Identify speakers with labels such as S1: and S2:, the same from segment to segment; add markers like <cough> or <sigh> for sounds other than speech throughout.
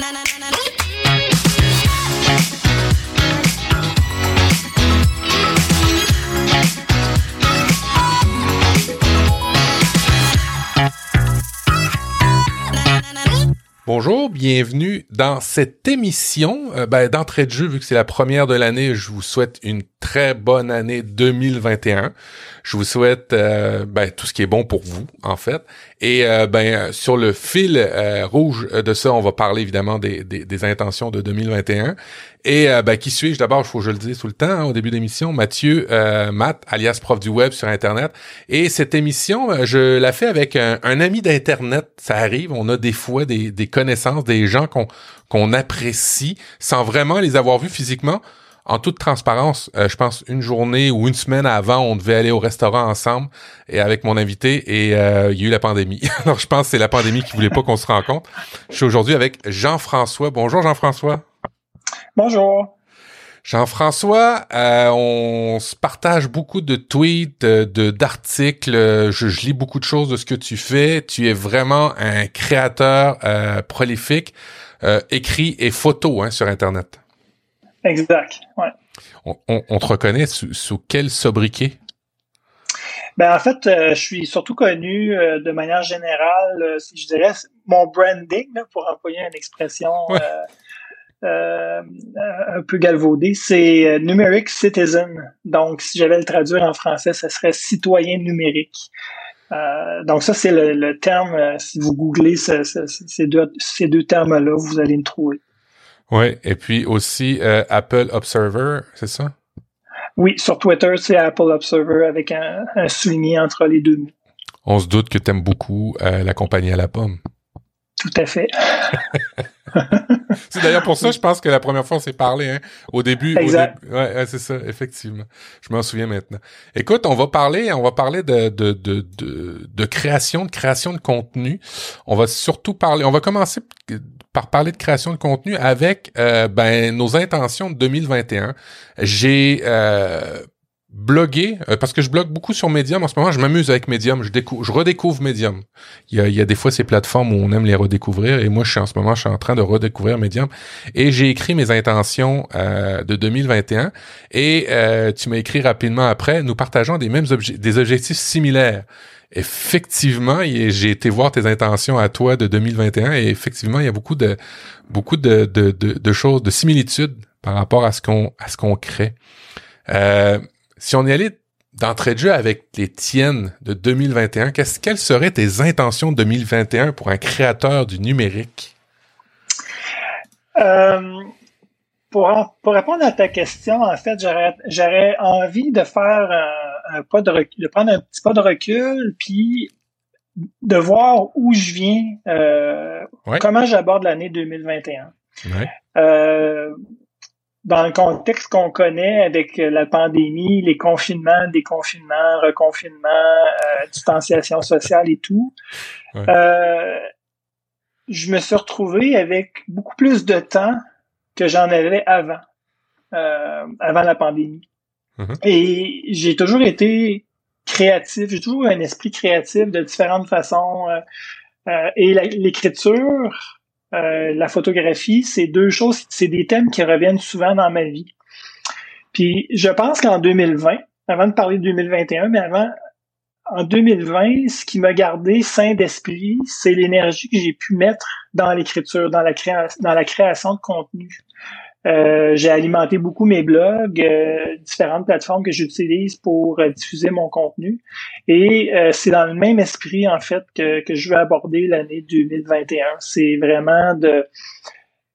S1: na na na na. Bonjour, bienvenue dans cette émission. Euh, ben, d'entrée de jeu, vu que c'est la première de l'année, je vous souhaite une très bonne année 2021. Je vous souhaite euh, ben, tout ce qui est bon pour vous, en fait. Et euh, ben sur le fil euh, rouge de ça, on va parler évidemment des, intentions de 2021. Et ben, qui suis-je? D'abord, il faut que je le dise tout le temps hein, au début d'émission, Mathieu Matt, alias prof du web sur Internet. Et cette émission, je la fais avec un, un ami d'Internet. Ça arrive, on a des fois des, des connaissances, des gens qu'on qu'on apprécie sans vraiment les avoir vus physiquement en toute transparence, euh, je pense une journée ou une semaine avant, on devait aller au restaurant ensemble et avec mon invité et euh, il y a eu la pandémie. <laughs> Alors je pense que c'est la pandémie qui voulait pas qu'on se rencontre. Je suis aujourd'hui avec Jean-François. Bonjour Jean-François.
S2: Bonjour.
S1: Jean-François, euh, on se partage beaucoup de tweets, de d'articles. Je, je, lis beaucoup de choses de ce que tu fais. Tu es vraiment un créateur prolifique, écrit et photo hein, sur Internet.
S2: Exact, ouais.
S1: On, te reconnaît sous, quel sobriquet?
S2: Ben, en fait, euh, je suis surtout connu euh, de manière générale, euh, si je dirais, mon branding, pour employer une expression un peu galvaudée, c'est numeric citizen. Donc, si j'avais le traduire en français, ce serait citoyen numérique. donc ça, c'est le, terme, si vous googlez ces deux, ces deux termes-là, vous allez me trouver.
S1: Oui, et puis aussi euh, Apple Observer, c'est ça?
S2: Oui, sur Twitter, c'est Apple Observer avec un, souligné entre les deux mots.
S1: On se doute que tu aimes beaucoup euh, la compagnie à la pomme.
S2: Tout à fait. <laughs>
S1: c'est d'ailleurs pour ça, je pense que la première fois on s'est parlé, hein, au début.
S2: Exact.
S1: ouais, c'est ça, effectivement. Je m'en souviens maintenant. Écoute, on va parler, on va parler de de, de, de, de création, de création de contenu. On va surtout parler, on va commencer par parler de création de contenu avec euh, ben, nos intentions de 2021. J'ai euh, blogué, euh, parce que je blogue beaucoup sur Medium. En ce moment, je m'amuse avec Medium, je, découvre, je redécouvre Medium. Il y, a, il y a des fois ces plateformes où on aime les redécouvrir, et moi je suis en ce moment, je suis en train de redécouvrir Medium, et j'ai écrit mes intentions de 2021, et tu m'as écrit rapidement après, nous partageons des mêmes objectifs, des objectifs similaires. Effectivement, j'ai été voir tes intentions à toi de 2021 et effectivement, il y a beaucoup de beaucoup de, de, de, choses, de similitudes par rapport à ce qu'on à ce qu'on crée. Euh, si on y allait d'entrée de jeu avec les tiennes de 2021, qu'est-ce quelles seraient tes intentions de 2021 pour un créateur du numérique?
S2: Euh, pour, pour répondre à ta question, en fait, j'aurais envie de faire un, pas de, recul, de prendre un petit pas de recul, puis de voir où je viens, euh, comment j'aborde l'année 2021. Euh, dans le contexte qu'on connaît avec la pandémie, les confinements, déconfinements, reconfinements, euh, distanciation sociale et tout, euh, je me suis retrouvé avec beaucoup plus de temps que j'en avais avant, euh, avant la pandémie. Mm-hmm. Et j'ai toujours été créatif, j'ai toujours eu un esprit créatif de différentes façons. Euh, euh, et l'écriture, la photographie, c'est deux choses, c'est des thèmes qui reviennent souvent dans ma vie. Puis je pense qu'en 2020, avant de parler de 2021, mais avant, en 2020, ce qui m'a gardé sain d'esprit, c'est l'énergie que j'ai pu mettre dans l'écriture, dans la création de contenu. Euh, j'ai alimenté beaucoup mes blogs, euh, différentes plateformes que j'utilise pour euh, diffuser mon contenu. Et c'est dans le même esprit, en fait, que, que je veux aborder l'année 2021. C'est vraiment de,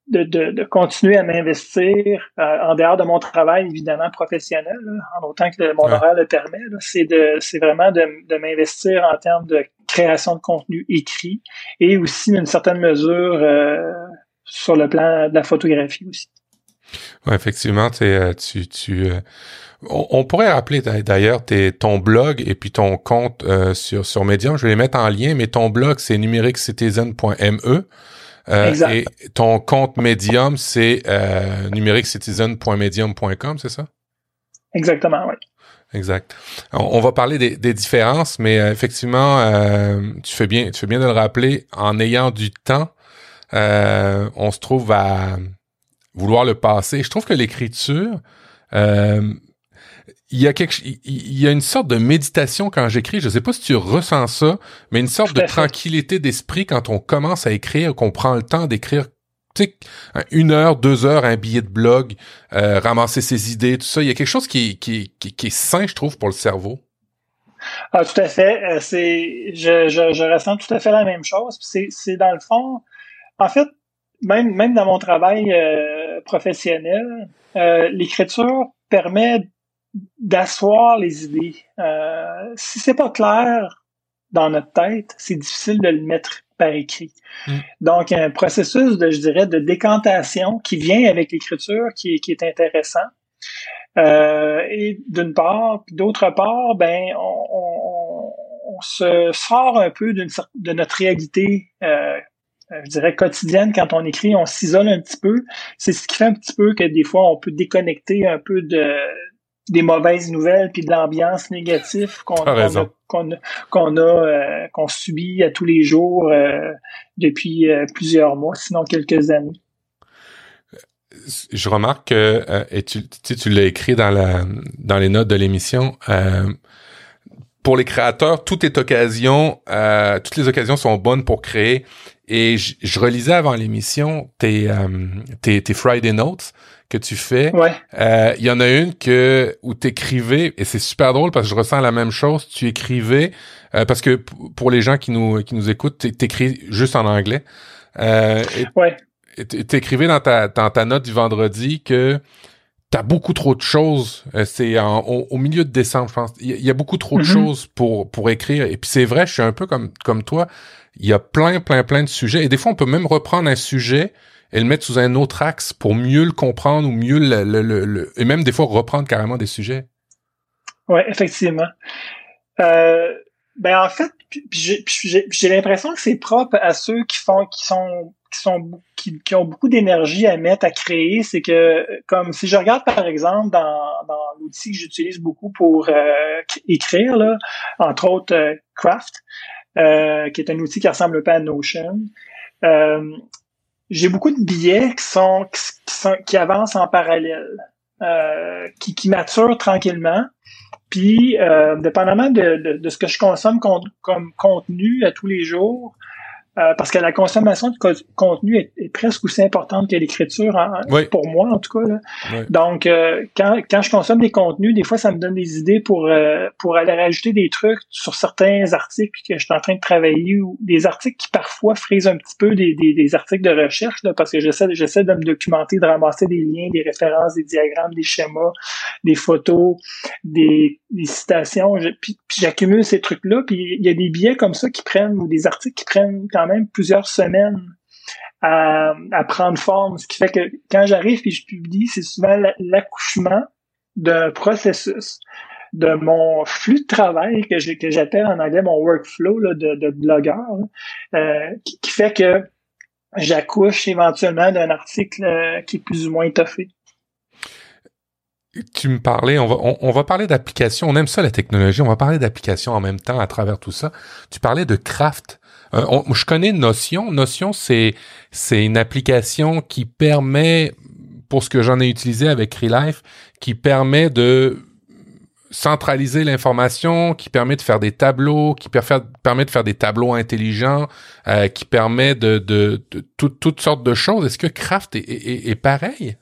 S2: de, de, de, continuer à m'investir en dehors de mon travail, évidemment, professionnel, en autant que mon horaire le permet. C'est vraiment de, de m'investir en termes de création de contenu écrit et aussi, d'une certaine mesure, sur le plan de la photographie aussi.
S1: Ouais, effectivement, euh, tu, tu euh, on, pourrait rappeler d'ailleurs ton blog et puis ton compte euh, sur sur Medium. Je vais les mettre en lien, mais ton blog c'est numericcitizen.me. Euh, et ton compte Medium, c'est euh, numericcitizen.medium.com, c'est ça?
S2: Exactement, oui.
S1: Exact. On, va parler des, des, différences, mais effectivement, tu fais bien, tu fais bien de le rappeler en ayant du temps euh, on se trouve à vouloir le passer. Je trouve que l'écriture, euh, il y a quelque, il y a une sorte de méditation quand j'écris. Je sais pas si tu ressens ça, mais une sorte de tranquillité d'esprit quand on commence à écrire, qu'on prend le temps d'écrire. Tu sais, une heure, deux heures, un billet de blog, euh, ramasser ses idées, tout ça. Il y a quelque chose qui, qui, qui, qui est sain, je trouve, pour le cerveau.
S2: Ah, tout à fait. Euh, c'est, je, je, je, ressens tout à fait la même chose. C'est, c'est dans le fond, en fait, même, même dans mon travail euh, professionnel, euh, l'écriture permet d'asseoir les idées. Euh, si c'est pas clair dans notre tête, c'est difficile de le mettre par écrit. Mm. Donc, il y a un processus de, je dirais, de décantation qui vient avec l'écriture qui, qui est intéressant. Euh, et d'une part, puis d'autre part, ben on, on, on, se sort un peu de notre réalité, euh, je dirais quotidienne quand on écrit, on s'isole un petit peu. C'est ce qui fait un petit peu que des fois on peut déconnecter un peu de des mauvaises nouvelles puis de l'ambiance négative qu'on a qu'on qu'on a euh, qu'on subit à tous les jours euh, depuis euh, plusieurs mois, sinon quelques années
S1: je remarque que euh, et tu, tu, l'as écrit dans la dans les notes de l'émission. Euh, pour les créateurs, tout est occasion, euh, toutes les occasions sont bonnes pour créer. Et je, relisais avant l'émission tes, tes, tes Friday Notes que tu fais.
S2: Ouais.
S1: Il y en a une que où t'écrivais et c'est super drôle parce que je ressens la même chose. Tu écrivais parce que pour les gens qui nous qui nous écoutent, t'écris juste en anglais.
S2: ouais
S1: t'écrivais dans ta, dans ta note du vendredi que t'as beaucoup trop de choses. Euh, c'est au, au, milieu de décembre, je pense. Il y, a beaucoup trop de mm-hmm. choses pour pour écrire. Et puis c'est vrai, je suis un peu comme comme toi. Il y a plein, plein, plein de sujets. Et des fois, on peut même reprendre un sujet et le mettre sous un autre axe pour mieux le comprendre ou mieux le, le, le, et même des fois reprendre carrément des sujets.
S2: Ouais, effectivement. Euh, ben en fait, j'ai l'impression que c'est propre à ceux qui font qui sont qui sont qui, qui ont beaucoup d'énergie à mettre à créer, c'est que comme si je regarde par exemple dans, dans l'outil que j'utilise beaucoup pour euh, écrire là, entre autres euh, Craft, euh, qui est un outil qui ressemble un peu à Notion. j'ai beaucoup de billets qui sont qui, sont, qui avancent en parallèle, qui, qui maturent tranquillement. Puis, dépendamment de, de, de, ce que je consomme comme contenu à tous les jours, euh, parce que la consommation de contenu est, presque aussi importante que l'écriture, pour moi en tout cas. Là. Donc, euh, quand, quand je consomme des contenus, des fois, ça me donne des idées pour euh, pour aller rajouter des trucs sur certains articles que je suis en train de travailler ou des articles qui parfois frisent un petit peu des, des, des articles de recherche, là, parce que j'essaie j'essaie de me documenter, de ramasser des liens, des références, des diagrammes, des schémas, des photos, des, des citations. puis, j'accumule ces trucs-là, puis il y a des billets comme ça qui prennent ou des articles qui prennent quand même plusieurs semaines à, prendre forme. Ce qui fait que quand j'arrive et je publie, c'est souvent l'accouchement d'un processus de mon flux de travail que j'appelle en anglais mon workflow de, blogueur, euh, qui, fait que j'accouche éventuellement d'un article euh, qui est plus ou moins étoffé.
S1: Tu me parlais, on va, on, va parler d'applications, on aime ça la technologie, on va parler d'applications en même temps à travers tout ça. Tu parlais de craft. Euh, je connais Notion. Notion, c'est c'est une application qui permet, pour ce que j'en ai utilisé avec Relife, qui permet de centraliser l'information, qui permet de faire des tableaux, qui permet de faire des tableaux intelligents, euh, qui permet de, de, de toutes sortes de choses. Est-ce que Craft est, est, est pareil?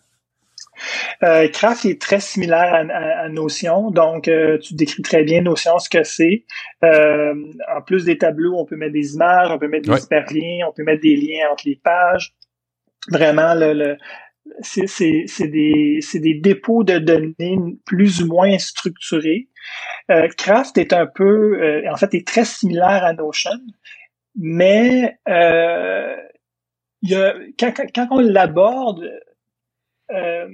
S2: Euh, Craft est très similaire à, Notion, donc euh, tu décris très bien Notion ce que c'est. Euh, en plus des tableaux, on peut mettre des images, on peut mettre des hyperliens, on peut mettre des liens entre les pages. Vraiment, le, c'est des, des dépôts de données plus ou moins structurés. Craft est un peu, en fait, est très similaire à Notion, mais il y a, quand, quand on l'aborde, euh,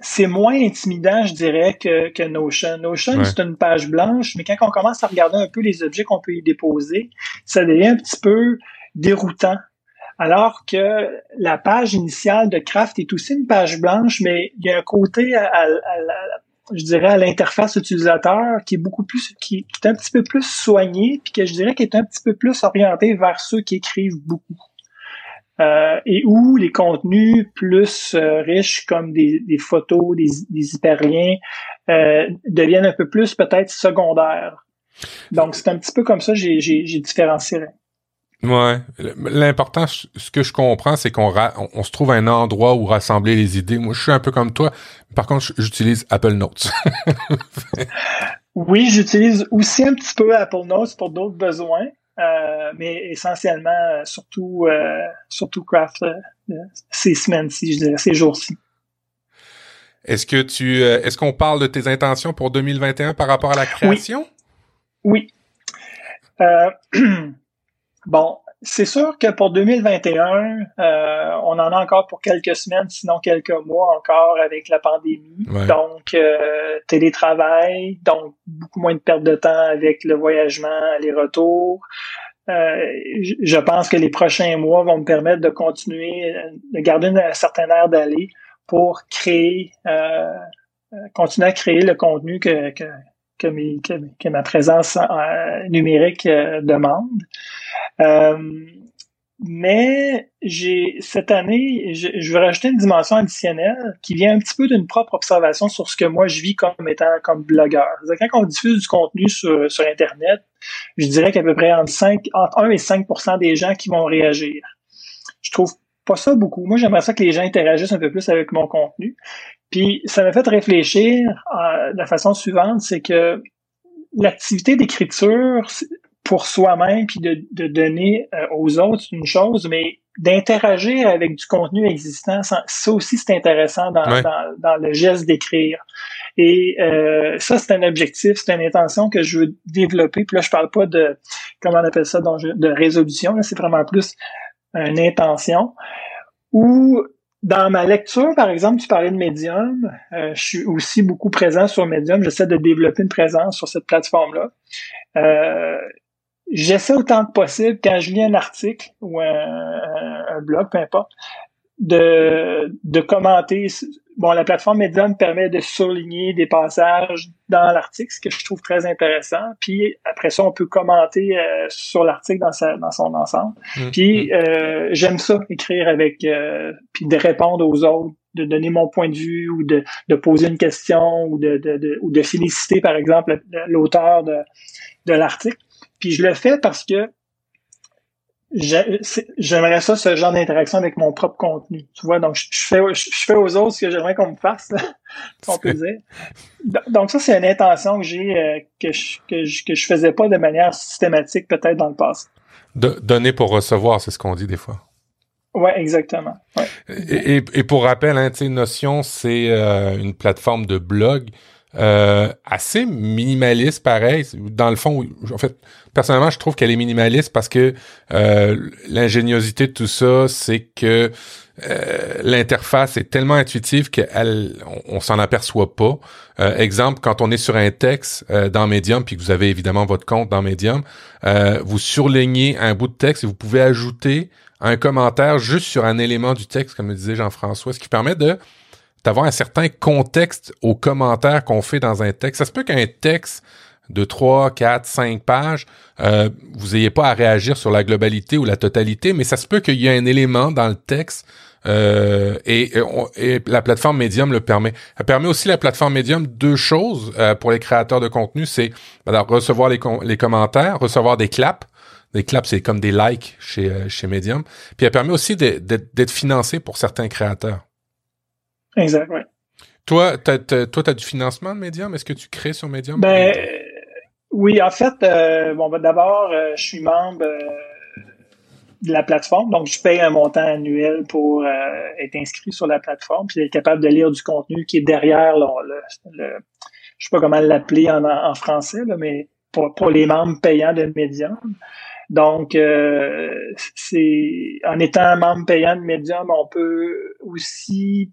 S2: c'est moins intimidant, je dirais, que, que Notion. Notion, c'est une page blanche, mais quand on commence à regarder un peu les objets qu'on peut y déposer, ça devient un petit peu déroutant. Alors que la page initiale de Craft est aussi une page blanche, mais il y a un côté à, je dirais à l'interface utilisateur qui est beaucoup plus qui, qui, est un petit peu plus soigné puis que je dirais qui est un petit peu plus orienté vers ceux qui écrivent beaucoup. Euh, et où les contenus plus euh, riches comme des, photos, des, des hyperliens euh, deviennent un peu plus peut-être secondaires. Donc c'est un petit peu comme ça j'ai j'ai différencié.
S1: Ouais, l'important, ce que je comprends, c'est qu'on on, se trouve un endroit où rassembler les idées. Moi, je suis un peu comme toi. Par contre, j'utilise Apple Notes. <laughs>
S2: oui, j'utilise aussi un petit peu Apple Notes pour d'autres besoins. Euh, mais essentiellement, euh, surtout, euh, surtout Craft ces semaines-ci, je dirais, ces jours-ci.
S1: Est-ce que tu, est-ce qu'on parle de tes intentions pour 2021 par rapport à la création?
S2: Oui. <clears throat> bon, c'est sûr que pour 2021, euh, on en a encore pour quelques semaines, sinon quelques mois encore avec la pandémie. Donc, euh, télétravail, donc beaucoup moins de perte de temps avec le voyagement, les retours. Euh, je pense que les prochains mois vont me permettre de continuer, de garder un certain air d'aller pour créer, continuer à créer le contenu que, que, que, ma présence numérique demande. Euh, mais cette année, je, veux rajouter une dimension additionnelle qui vient un petit peu d'une propre observation sur ce que moi je vis comme étant comme blogueur. Quand on diffuse du contenu sur, sur Internet, je dirais qu'à peu près entre, 5, entre 1 et 5% des gens qui vont réagir. Je trouve pas ça beaucoup. Moi, j'aimerais ça que les gens interagissent un peu plus avec mon contenu. Puis ça m'a fait réfléchir euh, de la façon suivante, c'est que l'activité d'écriture, pour soi-même puis de, de donner euh, aux autres, c'est une chose, mais d'interagir avec du contenu existant, ça, aussi c'est intéressant dans, dans, dans, le geste d'écrire. Et euh, ça, c'est un objectif, c'est une intention que je veux développer. Puis là, je parle pas de, comment on appelle ça, de résolution, c'est vraiment plus une intention. Ou dans ma lecture, par exemple, tu parlais de Medium. Euh, je suis aussi beaucoup présent sur Medium. J'essaie de développer une présence sur cette plateforme-là. Euh, j'essaie autant que possible, quand je lis un article ou un, blog, peu importe, de, de commenter. Bon, la plateforme Medium permet de souligner des passages dans l'article, ce que je trouve très intéressant. Puis après ça, on peut commenter euh, sur l'article dans, sa, dans son ensemble. Mmh. Puis mmh. euh, j'aime ça, écrire avec, euh, puis de répondre aux autres, de donner mon point de vue ou de, de poser une question ou de, de, de ou de féliciter, par exemple, l'auteur de, de l'article. Puis je le fais parce que j'aimerais ça, ce genre d'interaction avec mon propre contenu. Tu vois, donc je, fais, je, fais aux autres ce que j'aimerais qu'on me fasse, <laughs> on peut dire. <laughs> Donc ça, c'est une intention que j'ai euh, que, je, que, je, que je faisais pas de manière systématique peut-être dans le passé.
S1: De, donner pour recevoir, c'est ce qu'on dit des fois.
S2: Ouais, exactement.
S1: Et, et, pour rappel, hein, Notion, c'est euh, une plateforme de blog euh, assez minimaliste, pareil. Dans le fond, en fait, personnellement, je trouve qu'elle est minimaliste parce que euh, l'ingéniosité de tout ça, c'est que euh, l'interface est tellement intuitive qu'elle, on, s'en aperçoit pas. Euh, exemple, quand on est sur un texte dans Medium, puis que vous avez évidemment votre compte dans Medium, vous surlignez un bout de texte et vous pouvez ajouter un commentaire juste sur un élément du texte, comme le disait Jean-François, ce qui permet de d'avoir un certain contexte aux commentaires qu'on fait dans un texte. Ça se peut qu'un texte de 3, 4, 5 pages, euh, vous n'ayez pas à réagir sur la globalité ou la totalité, mais ça se peut qu'il y ait un élément dans le texte euh, et, la plateforme Medium le permet. Elle permet aussi la plateforme Medium deux choses euh, pour les créateurs de contenu, c'est recevoir les, les commentaires, recevoir des claps. Des claps, c'est comme des likes chez, chez Medium. Puis elle permet aussi d'être financé pour certains créateurs.
S2: Exact, oui.
S1: Toi, tu as, du financement de Medium? Est-ce que tu crées sur Medium?
S2: Ben, oui, en fait, euh, bon, ben, d'abord, euh, je suis membre euh, de la plateforme, donc je paye un montant annuel pour être inscrit sur la plateforme, puis être capable de lire du contenu qui est derrière le, le, je sais pas comment l'appeler en, en, français, là, mais pour, pour les membres payants de Medium. Donc, c'est en étant membre payant de Medium, on peut aussi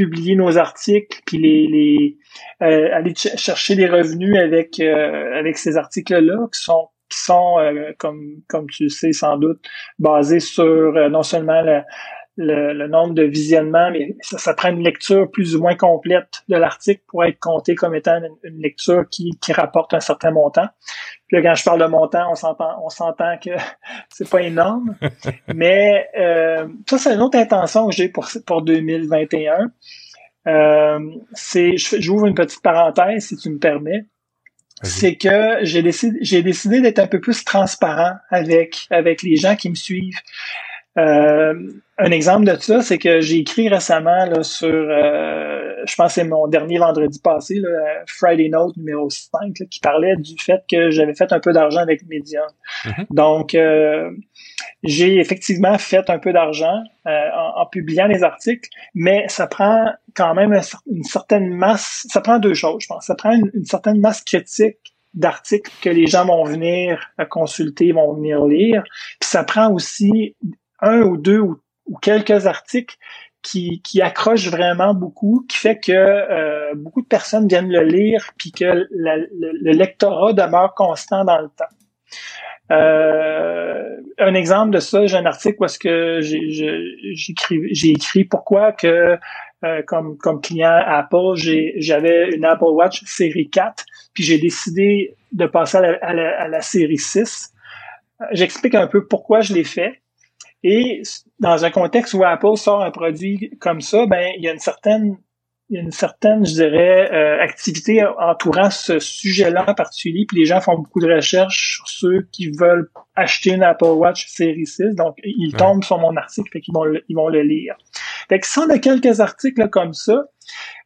S2: publier nos articles, puis les, euh, aller chercher des revenus avec euh, avec ces articles-là qui sont qui sont euh, comme comme tu sais sans doute basés sur non seulement le, le, nombre de visionnements, mais ça, prend une lecture plus ou moins complète de l'article pour être compté comme étant une, lecture qui, qui rapporte un certain montant. Puis quand je parle de montant, on s'entend, on s'entend que <laughs> c'est pas énorme. <laughs> Mais euh, ça, c'est une autre intention que j'ai pour, pour 2021. Euh, c'est, j'ouvre une petite parenthèse, si tu me permets. C'est que j'ai décidé, j'ai décidé d'être un peu plus transparent avec, avec les gens qui me suivent. Euh, un exemple de ça, c'est que j'ai écrit récemment là, sur, euh, je pense que c'est mon dernier vendredi passé, là, Friday Note numéro 5, qui parlait du fait que j'avais fait un peu d'argent avec Medium. Mm-hmm. Donc, euh, j'ai effectivement fait un peu d'argent en, publiant les articles, mais ça prend quand même une certaine masse, ça prend deux choses, je pense. Ça prend une, une certaine masse critique d'articles que les gens vont venir consulter, vont venir lire. Puis ça prend aussi un ou deux ou, quelques articles qui, qui accrochent vraiment beaucoup, qui fait que euh, beaucoup de personnes viennent le lire, puis que le, lectorat demeure constant dans le temps. Euh, un exemple de ça, j'ai un article où que j'ai écrit pourquoi que euh, comme, comme client Apple, j'avais une Apple Watch série 4, puis j'ai décidé de passer à la, à la, à la série 6. J'explique un peu pourquoi je l'ai fait. Et dans un contexte où Apple sort un produit comme ça, ben il y a une certaine il y a une certaine, je dirais, euh, activité entourant ce sujet-là en particulier. Puis les gens font beaucoup de recherches sur ceux qui veulent acheter une Apple Watch Série 6. Donc, ils tombent sur mon article, et qu'ils vont le, ils vont le lire. Fait que si on a quelques articles comme ça,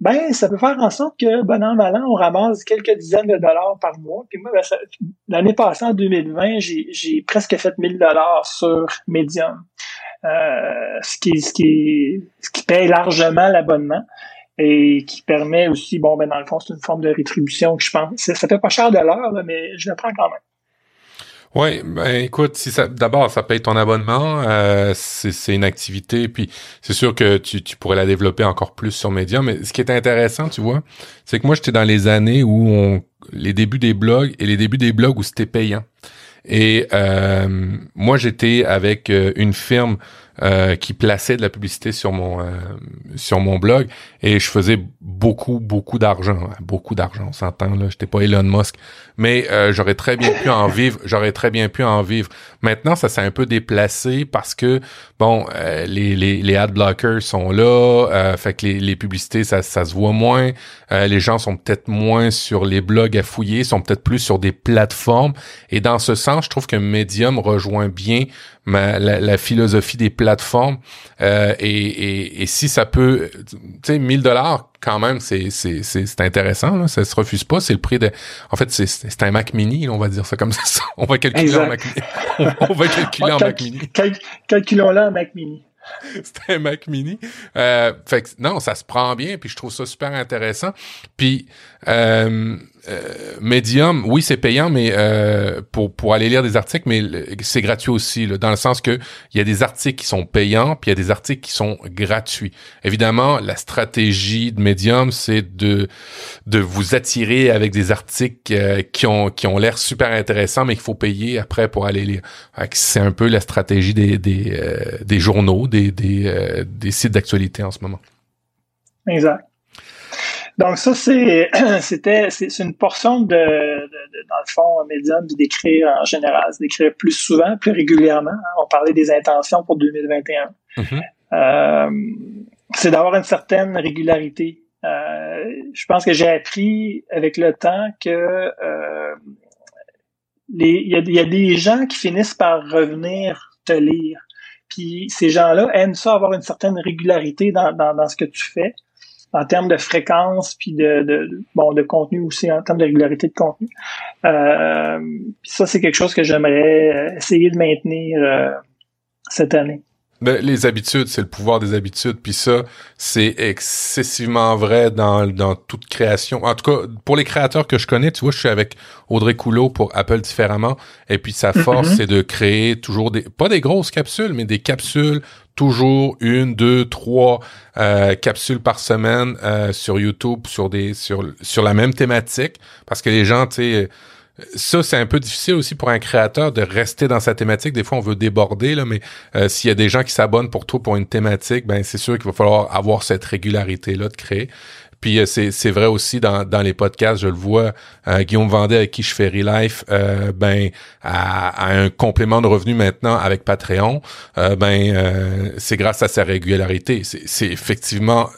S2: ben ça peut faire en sorte que, bon an, mal an, on ramasse quelques dizaines de dollars par mois. Puis moi, ben, l'année passée, en 2020, j'ai presque fait 1000 dollars sur Medium. Euh, ce qui ce qui ce qui paye largement l'abonnement et qui permet aussi, bon, ben dans le fond, c'est une forme de rétribution que je pense. Ça, fait pas cher de l'heure, mais je le prends quand même.
S1: Oui, ben écoute, si ça d'abord ça paye ton abonnement, euh, c'est une activité, puis c'est sûr que tu, tu pourrais la développer encore plus sur Medium. Mais ce qui est intéressant, tu vois, c'est que moi j'étais dans les années où on les débuts des blogs et les débuts des blogs où c'était payant. Et euh, moi j'étais avec euh, une firme euh, qui plaçait de la publicité sur mon euh, sur mon blog. Et je faisais beaucoup beaucoup d'argent, beaucoup d'argent, on s'entend là, j'étais pas Elon Musk, mais euh, j'aurais très bien pu en vivre, j'aurais très bien pu en vivre. Maintenant, ça s'est un peu déplacé parce que bon, les, les les ad blockers sont là, fait que les, les publicités ça ça se voit moins, les gens sont peut-être moins sur les blogs à fouiller, sont peut-être plus sur des plateformes. Et dans ce sens, je trouve que Medium rejoint bien ma, la, la philosophie des plateformes. Euh, et, et, si ça peut, tu sais, 1000 dollars quand même, c'est c'est c'est intéressant. Là, ça se refuse pas. C'est le prix de. En fait, c'est c'est un Mac Mini. on va dire ça comme ça. <laughs> On va calculer en Mac Mini. <laughs> On, va calculer en Mac Mini.
S2: calculons-le en Mac Mini. <laughs>
S1: c'est un Mac Mini. Euh, fait que, non, ça se prend bien, puis je trouve ça super intéressant. Puis euh, euh, Medium, oui, c'est payant, mais euh, pour pour aller lire des articles, mais c'est gratuit aussi, dans le sens que il y a des articles qui sont payants, puis il y a des articles qui sont gratuits. Évidemment, la stratégie de Medium, c'est de de vous attirer avec des articles qui ont qui ont l'air super intéressants, mais qu'il faut payer après pour aller lire. C'est un peu la stratégie des des, des journaux, des des, des sites d'actualité en ce moment.
S2: Exact. Donc ça, c'est <clears throat> c'était c'est une portion de, de, dans le fond médium d'écrire en général, d'écrire plus souvent, plus régulièrement. Hein. On parlait des intentions pour 2021. Mm-hmm. euh, c'est d'avoir une certaine régularité. Euh, je pense que j'ai appris avec le temps que euh, il y a, y a des gens qui finissent par revenir te lire. Puis ces gens-là aiment ça avoir une certaine régularité dans, dans, dans ce que tu fais en termes de fréquence puis de, de, bon de contenu aussi en termes de régularité de contenu. Euh, ça c'est quelque chose que j'aimerais essayer de maintenir euh, cette année.
S1: Ben, les habitudes, c'est le pouvoir des habitudes. Puis ça, c'est excessivement vrai dans, dans toute création. En tout cas, pour les créateurs que je connais, tu vois, je suis avec Audrey Coulot pour Apple différemment. Et puis sa force, mm-hmm. c'est de créer toujours des, pas des grosses capsules, mais des capsules toujours une, deux, trois euh, capsules par semaine euh, sur YouTube sur des sur sur la même thématique parce que les gens, tu sais ça, c'est un peu difficile aussi pour un créateur de rester dans sa thématique. Des fois, on veut déborder, là, mais euh, s'il y a des gens qui s'abonnent pour toi pour une thématique, ben c'est sûr qu'il va falloir avoir cette régularité-là de créer. Puis euh, c'est, vrai aussi dans, dans les podcasts, je le vois, euh, Guillaume Vendée avec qui je fais Relife, euh, ben à, un complément de revenu maintenant avec Patreon, euh, ben c'est grâce à sa régularité. C'est effectivement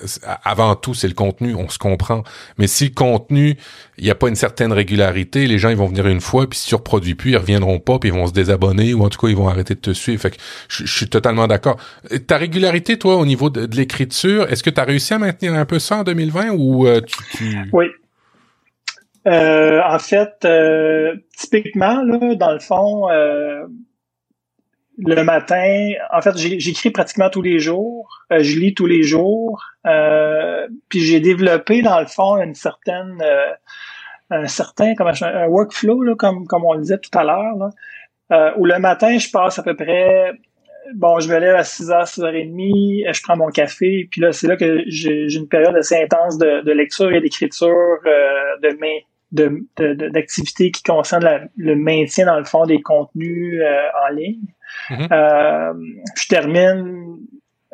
S1: avant tout c'est le contenu, on se comprend. Mais si le contenu il n'y a pas une certaine régularité, les gens ils vont venir une fois, puis si tu reproduis plus, ils reviendront pas, puis ils vont se désabonner, ou en tout cas ils vont arrêter de te suivre. Fait que je, suis totalement d'accord. Ta régularité, toi, au niveau de, l'écriture, est-ce que tu as réussi à maintenir un peu ça en 2020 ou euh, tu,
S2: Oui. Euh, en fait, euh, typiquement, là, dans le fond, le matin, en fait, j'écris pratiquement tous les jours, je lis tous les jours, puis j'ai développé, dans le fond, une certaine un certain comme un workflow, là, comme, comme on le disait tout à l'heure, euh, où le matin, je passe à peu près bon, je me lève à 6h, 6h30, je prends mon café, puis là, c'est là que j'ai une période assez intense de, de lecture et d'écriture, euh, de, de, d'activités qui concernent le maintien, dans le fond, des contenus euh, en ligne. Mm-hmm. euh, je termine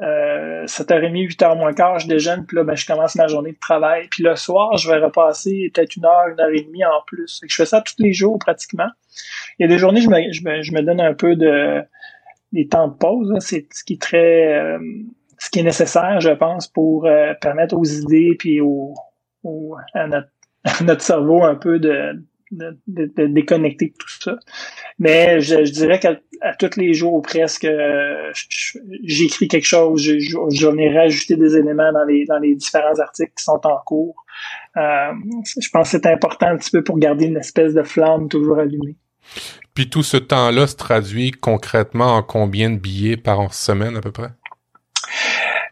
S2: euh, 7h30, 8h moins quart, je déjeune, puis là, ben, je commence ma journée de travail. Puis le soir, je vais repasser peut-être une heure, une heure et demie en plus. Je fais ça tous les jours pratiquement. Il y a des journées, je me, donne un peu de des temps de pause. C'est ce qui est très euh, ce qui est nécessaire, je pense, pour euh, permettre aux idées puis au à, notre, <laughs> à notre cerveau un peu de, de, de, déconnecter tout ça. Mais je, dirais qu'à tous les jours presque, j'écris quelque chose, je, je, venais rajouter des éléments dans les, dans les différents articles qui sont en cours. Euh, je pense que c'est important un petit peu pour garder une espèce de flamme toujours allumée.
S1: Puis tout ce temps-là se traduit concrètement en combien de billets par semaine à peu près?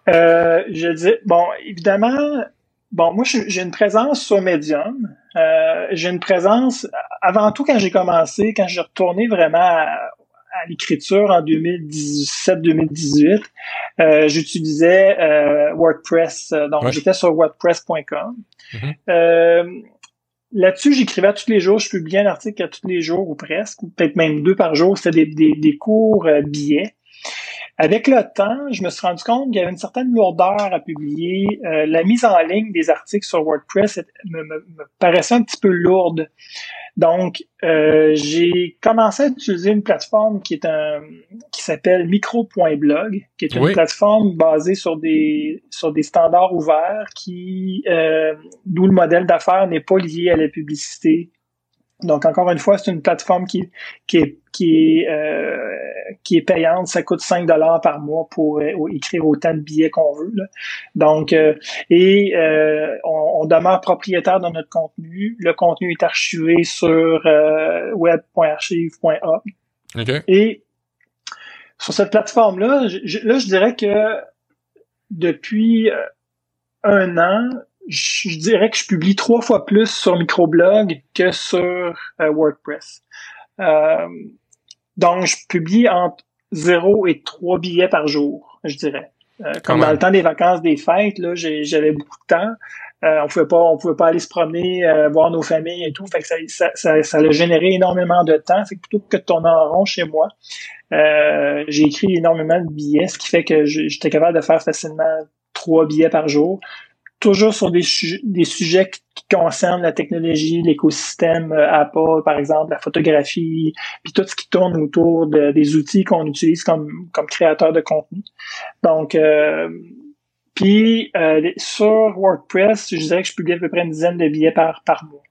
S2: Euh, je dis, bon, évidemment, bon, moi j'ai une présence sur Medium. Euh, j'ai une présence, avant tout quand j'ai commencé, quand j'ai retourné vraiment à, l'écriture en 2017-2018, euh, j'utilisais euh, WordPress. Donc, j'étais sur WordPress.com. Mm-hmm. Là-dessus, j'écrivais tous les jours, je publiais un article à tous les jours ou presque, ou peut-être même deux par jour. C'était des, des, des, cours billets. Avec le temps, je me suis rendu compte qu'il y avait une certaine lourdeur à publier. Euh, la mise en ligne des articles sur WordPress me, me, paraissait un petit peu lourde. Donc, euh, j'ai commencé à utiliser une plateforme qui est un qui s'appelle micro.blog, qui est une plateforme basée sur des sur des standards ouverts qui euh, d'où le modèle d'affaires n'est pas lié à la publicité donc, encore une fois, c'est une plateforme qui, qui est, qui est, euh, qui est payante. Ça coûte 5 dollars par mois pour euh, écrire autant de billets qu'on veut. Donc, euh, et on, demeure propriétaire de notre contenu. Le contenu est archivé sur web.archive.org. Et sur cette plateforme-là, là, je dirais que depuis un an, je dirais que je publie trois fois plus sur microblog que sur euh, WordPress. Euh, donc, je publie entre 0 et 3 billets par jour, je dirais. Euh, comme dans le temps des vacances des fêtes, là, j'avais beaucoup de temps. on pouvait pas, on pouvait pas aller se promener, voir nos familles et tout. Fait que ça, ça, ça, ça a généré énormément de temps. Fait que plutôt que de tourner en rond chez moi, j'ai écrit énormément de billets, ce qui fait que j'étais capable de faire facilement trois billets par jour toujours sur des, sujets qui concernent la technologie, l'écosystème euh, Apple, par exemple, la photographie, puis tout ce qui tourne autour des outils qu'on utilise comme, comme créateur de contenu. Donc, euh, puis euh, sur WordPress, je dirais que je publie à peu près une dizaine de billets par, par mois.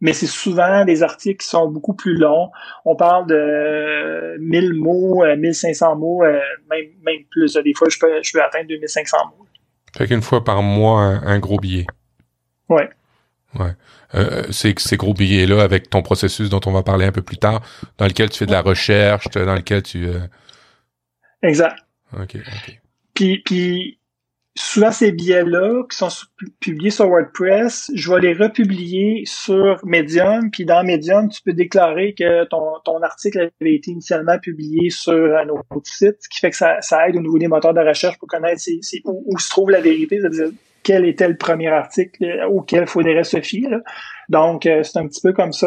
S2: Mais c'est souvent des articles qui sont beaucoup plus longs. On parle de 1000 mots, 1500 mots, même, même plus. Des fois, je peux, je peux atteindre 2500 mots.
S1: Fait qu'une fois par mois, un, gros billet.
S2: Ouais.
S1: Ouais. Euh, ces, ces gros billets-là, avec ton processus dont on va parler un peu plus tard, dans lequel tu fais de la recherche, dans lequel tu... Euh...
S2: Exact.
S1: OK, OK.
S2: Puis, puis souvent ces billets-là qui sont publiés sur WordPress, je vais les republier sur Medium. Puis dans Medium, tu peux déclarer que ton, ton article avait été initialement publié sur un autre site, ce qui fait que ça, ça aide au niveau des moteurs de recherche pour connaître où, se trouve la vérité. Quel était le premier article auquel il faudrait se fier. Donc, euh, c'est un petit peu comme ça.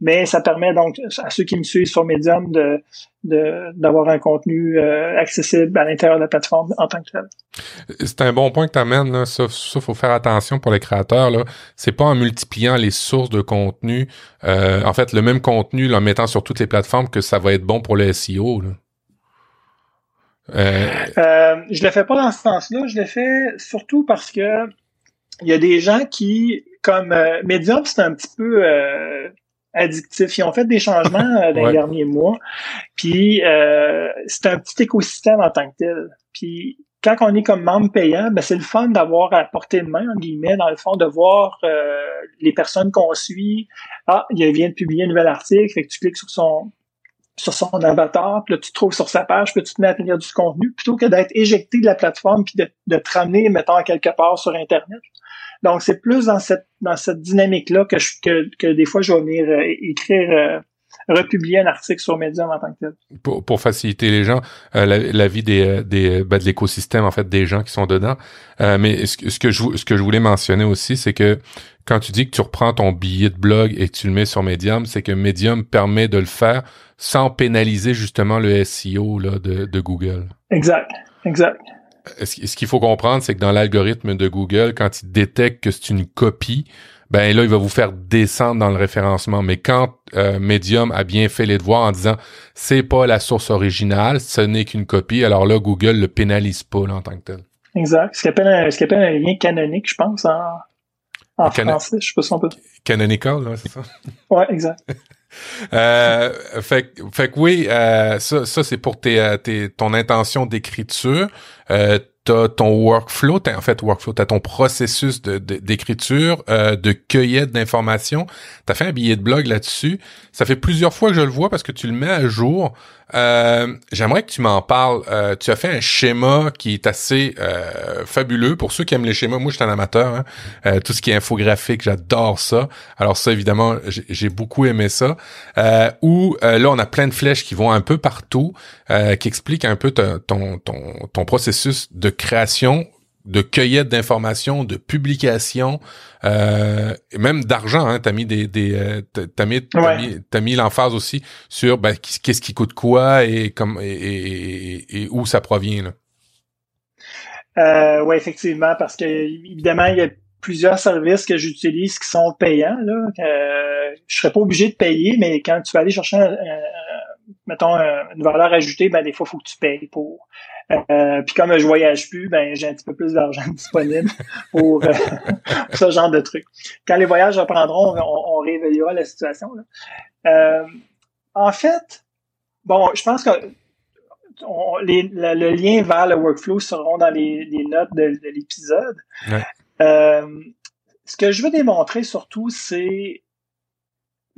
S2: Mais ça permet donc à ceux qui me suivent sur Medium d'avoir un contenu euh, accessible à l'intérieur de la plateforme en tant que tel.
S1: C'est un bon point que tu amènes. Ça, ça, faut faire attention pour les créateurs. C'est pas en multipliant les sources de contenu, euh, en fait, le même contenu, en mettant sur toutes les plateformes que ça va être bon pour le SEO.
S2: Euh... Euh, je le fais pas dans ce sens-là. Je le fais surtout parce que il y a des gens qui, comme euh, Medium, c'est un petit peu euh, addictif. Ils ont fait des changements dans les derniers mois. Puis c'est un petit écosystème en tant que tel. Puis quand on est comme membre payant, ben c'est le fun d'avoir à portée de main, en guillemets, dans le fond, de voir les personnes qu'on suit. Ah, il vient de publier un nouvel article, fait que tu cliques sur son sur son avatar, puis là, tu te trouves sur sa page, puis tu te mets à lire du contenu, plutôt que d'être éjecté de la plateforme puis de, de te ramener, mettons, quelque part sur Internet. Donc, c'est plus dans cette dans cette dynamique-là que, que des fois, je vais venir euh, écrire, euh, republier un article sur Medium en tant que tel.
S1: Pour, pour faciliter les gens, euh, la, vie des, des ben, de l'écosystème, en fait, des gens qui sont dedans. mais ce, ce, que je, ce que je voulais mentionner aussi, c'est que quand tu dis que tu reprends ton billet de blog et que tu le mets sur Medium, c'est que Medium permet de le faire sans pénaliser justement le SEO là, de, de Google.
S2: Exact, exact
S1: ce qu'il faut comprendre, c'est que dans l'algorithme de Google, quand il détecte que c'est une copie, ben là, il va vous faire descendre dans le référencement. Mais quand euh, Medium a bien fait les devoirs en disant c'est pas la source originale, ce n'est qu'une copie, alors là, Google le pénalise pas en tant que tel.
S2: Exact. Ce qu'on appelle, appelle, un lien canonique, je pense, en, en français. Je sais pas si on peut.
S1: Canonical, c'est ça? <laughs>
S2: ouais, exact. <laughs>
S1: euh, fait, fait que oui, euh, ça, ça c'est pour tes, euh, tes, ton intention d'écriture. Euh, t'as ton workflow, t'as, en fait workflow, t'as ton processus d'écriture, euh, de cueillette d'informations. T'as fait un billet de blog là-dessus. Ça fait plusieurs fois que je le vois parce que tu le mets à jour. Euh, j'aimerais que tu m'en parles. Euh, tu as fait un schéma qui est assez euh, fabuleux. Pour ceux qui aiment les schémas, moi je suis un amateur. Hein. tout ce qui est infographique, j'adore ça. Alors ça, évidemment, j'ai beaucoup aimé ça. où là, on a plein de flèches qui vont un peu partout, qui expliquent un peu ton, ton, ton processus de création de cueillette d'informations, de publication, euh, et même d'argent. Hein, t'as mis des, des euh, t'as mis, t'as mis, l'emphase aussi sur ben, qu'est-ce qui coûte quoi et comme et, où ça provient. Là.
S2: Euh, oui, effectivement, parce que évidemment il y a plusieurs services que j'utilise qui sont payants. Là. Euh, je serais pas obligé de payer, mais quand tu vas aller chercher un, mettons une valeur ajoutée, ben des fois il faut que tu payes pour. Euh, puis comme je voyage plus, ben j'ai un petit peu plus d'argent <laughs> disponible pour, euh, ce genre de trucs. Quand les voyages reprendront, on, on réévaluera la situation. Euh, en fait, bon, je pense que le lien vers le workflow seront dans les, notes de, l'épisode. ce que je veux démontrer surtout, c'est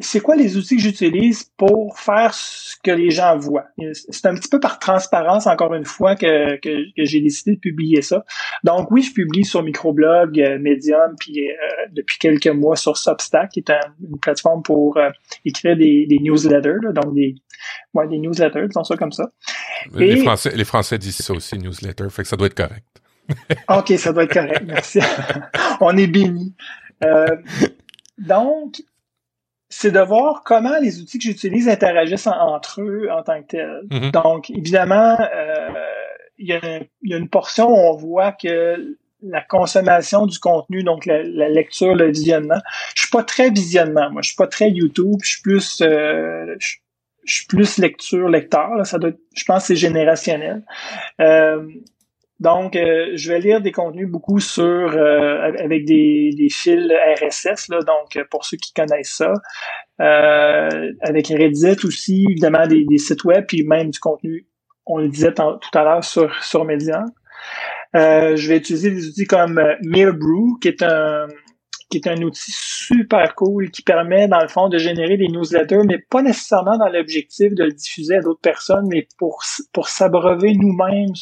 S2: c'est quoi les outils que j'utilise pour faire ce que les gens voient? C'est un petit peu par transparence, encore une fois, que, que, j'ai décidé de publier ça. Donc oui, je publie sur Microblog, euh, Medium, puis euh, depuis quelques mois sur Substack, qui est une plateforme pour euh, écrire des, des newsletters, donc des, ouais, des newsletters, disons ça comme ça.
S1: Les, Français, les Français disent ça aussi, newsletter, fait que ça doit être correct. <laughs>
S2: OK, ça doit être correct, merci. <laughs> On est bénis. donc, c'est de voir comment les outils que j'utilise interagissent entre eux en tant que tels. Mm-hmm. Donc, évidemment, euh, il y, a une portion où on voit que la consommation du contenu, donc la, lecture, le visionnement, je suis pas très visionnement. Moi, je suis pas très YouTube. Je suis plus, euh, je, suis plus lecture, lecteur. ça doit, je pense, que c'est générationnel. Euh, donc, euh, je vais lire des contenus beaucoup sur euh, avec des, des, fils RSS, là, donc euh, pour ceux qui connaissent ça. avec Reddit aussi, évidemment, des, sites web, puis même du contenu, on le disait tout à l'heure sur, sur Medium. je vais utiliser des outils comme Mirror qui est un qui est un outil super cool qui permet, dans le fond, de générer des newsletters, mais pas nécessairement dans l'objectif de le diffuser à d'autres personnes, mais pour, pour s'abreuver nous-mêmes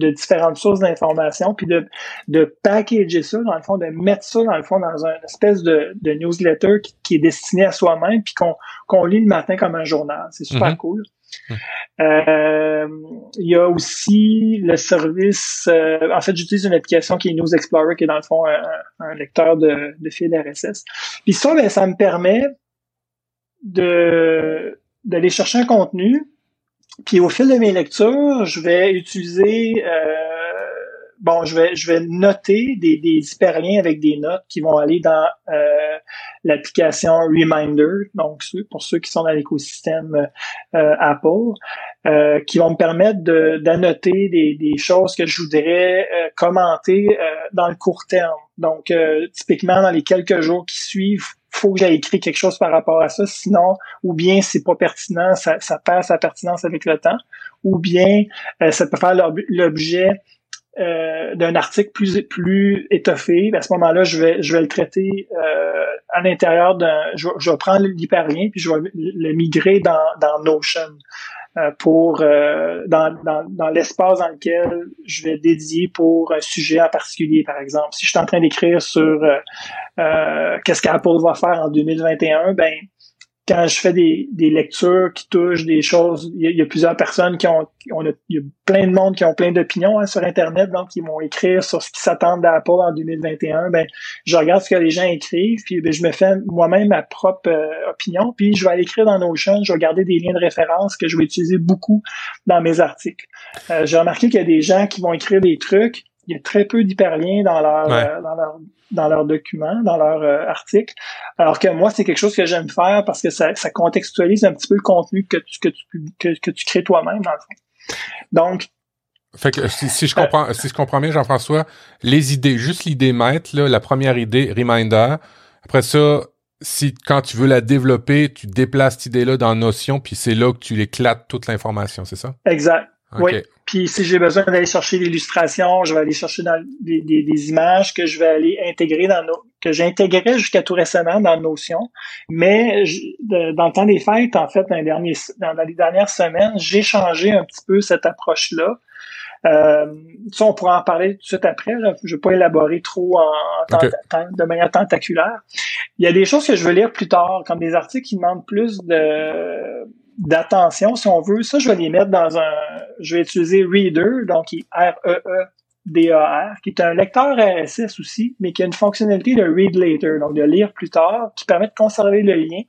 S2: de différentes sources d'informations, puis de, de packager ça, dans le fond, de mettre ça, dans le fond, dans une espèce de, newsletter qui, est destiné à soi-même, puis qu'on lit le matin comme un journal. C'est super mhm. cool. Hmm. Euh, il y a aussi le service. Euh, en fait, j'utilise une application qui est News Explorer, qui est dans le fond un, lecteur de, de fil RSS. Puis ça, ben, ça me permet de d'aller chercher un contenu. Puis au fil de mes lectures, je vais utiliser bon, je vais, je vais noter des, des hyperliens avec des notes qui vont aller dans euh, l'application Reminder, donc pour ceux qui sont dans l'écosystème euh, Apple, euh, qui vont me permettre d'annoter des, des choses que je voudrais commenter dans le court terme. Donc, typiquement, dans les quelques jours qui suivent, faut que j'aille écrit quelque chose par rapport à ça, sinon, ou bien c'est pas pertinent, ça, ça perd sa pertinence avec le temps, ou bien ça peut faire l'objet euh, d'un article plus plus étoffé, à ce moment-là, je vais je vais le traiter euh, à l'intérieur d'un. Je, je, vais prendre l'hyperlien puis je vais le migrer dans dans Notion. euh, pour dans, dans, dans l'espace dans lequel je vais dédier pour un sujet en particulier, par exemple. Si je suis en train d'écrire sur qu'est-ce qu'Apple va faire en 2021, ben quand je fais des, des lectures qui touchent des choses, il y, a, plusieurs personnes qui ont, on a, y a plein de monde qui ont plein d'opinions hein, sur Internet, donc ils vont écrire sur ce qui s'attendent d'Apple en 2021. Ben, je regarde ce que les gens écrivent, puis ben, je me fais moi-même ma propre euh, opinion, puis je vais aller écrire dans Notion, je vais garder des liens de référence que je vais utiliser beaucoup dans mes articles. Euh, J'ai remarqué qu'il y a des gens qui vont écrire des trucs, il y a très peu d'hyperliens dans leur, euh, dans leur dans leurs documents, dans leurs euh, articles. Alors que moi, c'est quelque chose que j'aime faire parce que ça, ça, contextualise un petit peu le contenu que tu, que tu, que, que tu crées toi-même, dans le fond. Donc,
S1: fait que si, je comprends, si je comprends bien, Jean-François, les idées, juste l'idée maître, là, la première idée, reminder. Après ça, si quand tu veux la développer, tu déplaces cette idée-là dans Notion, puis c'est là que tu éclates toute l'information, c'est ça?
S2: Exact. Oui. Puis si j'ai besoin d'aller chercher l'illustration, je vais aller chercher dans des, des, images que je vais aller intégrer dans nos que j'intégrais jusqu'à tout récemment dans Notion. Mais dans le temps des fêtes, en fait, dans les, derniers, dans, les dernières semaines, j'ai changé un petit peu cette approche-là. Euh, ça, on pourra en parler tout de suite après. Là. Je ne vais pas élaborer trop en, de manière tentaculaire. Il y a des choses que je veux lire plus tard, comme des articles qui demandent plus de d'attention, si on veut. Ça, je vais les mettre dans un... Je vais utiliser Reader, donc R-E-E-D-A-R, qui est un lecteur RSS aussi, mais qui a une fonctionnalité de Read Later, donc de lire plus tard, qui permet de conserver le lien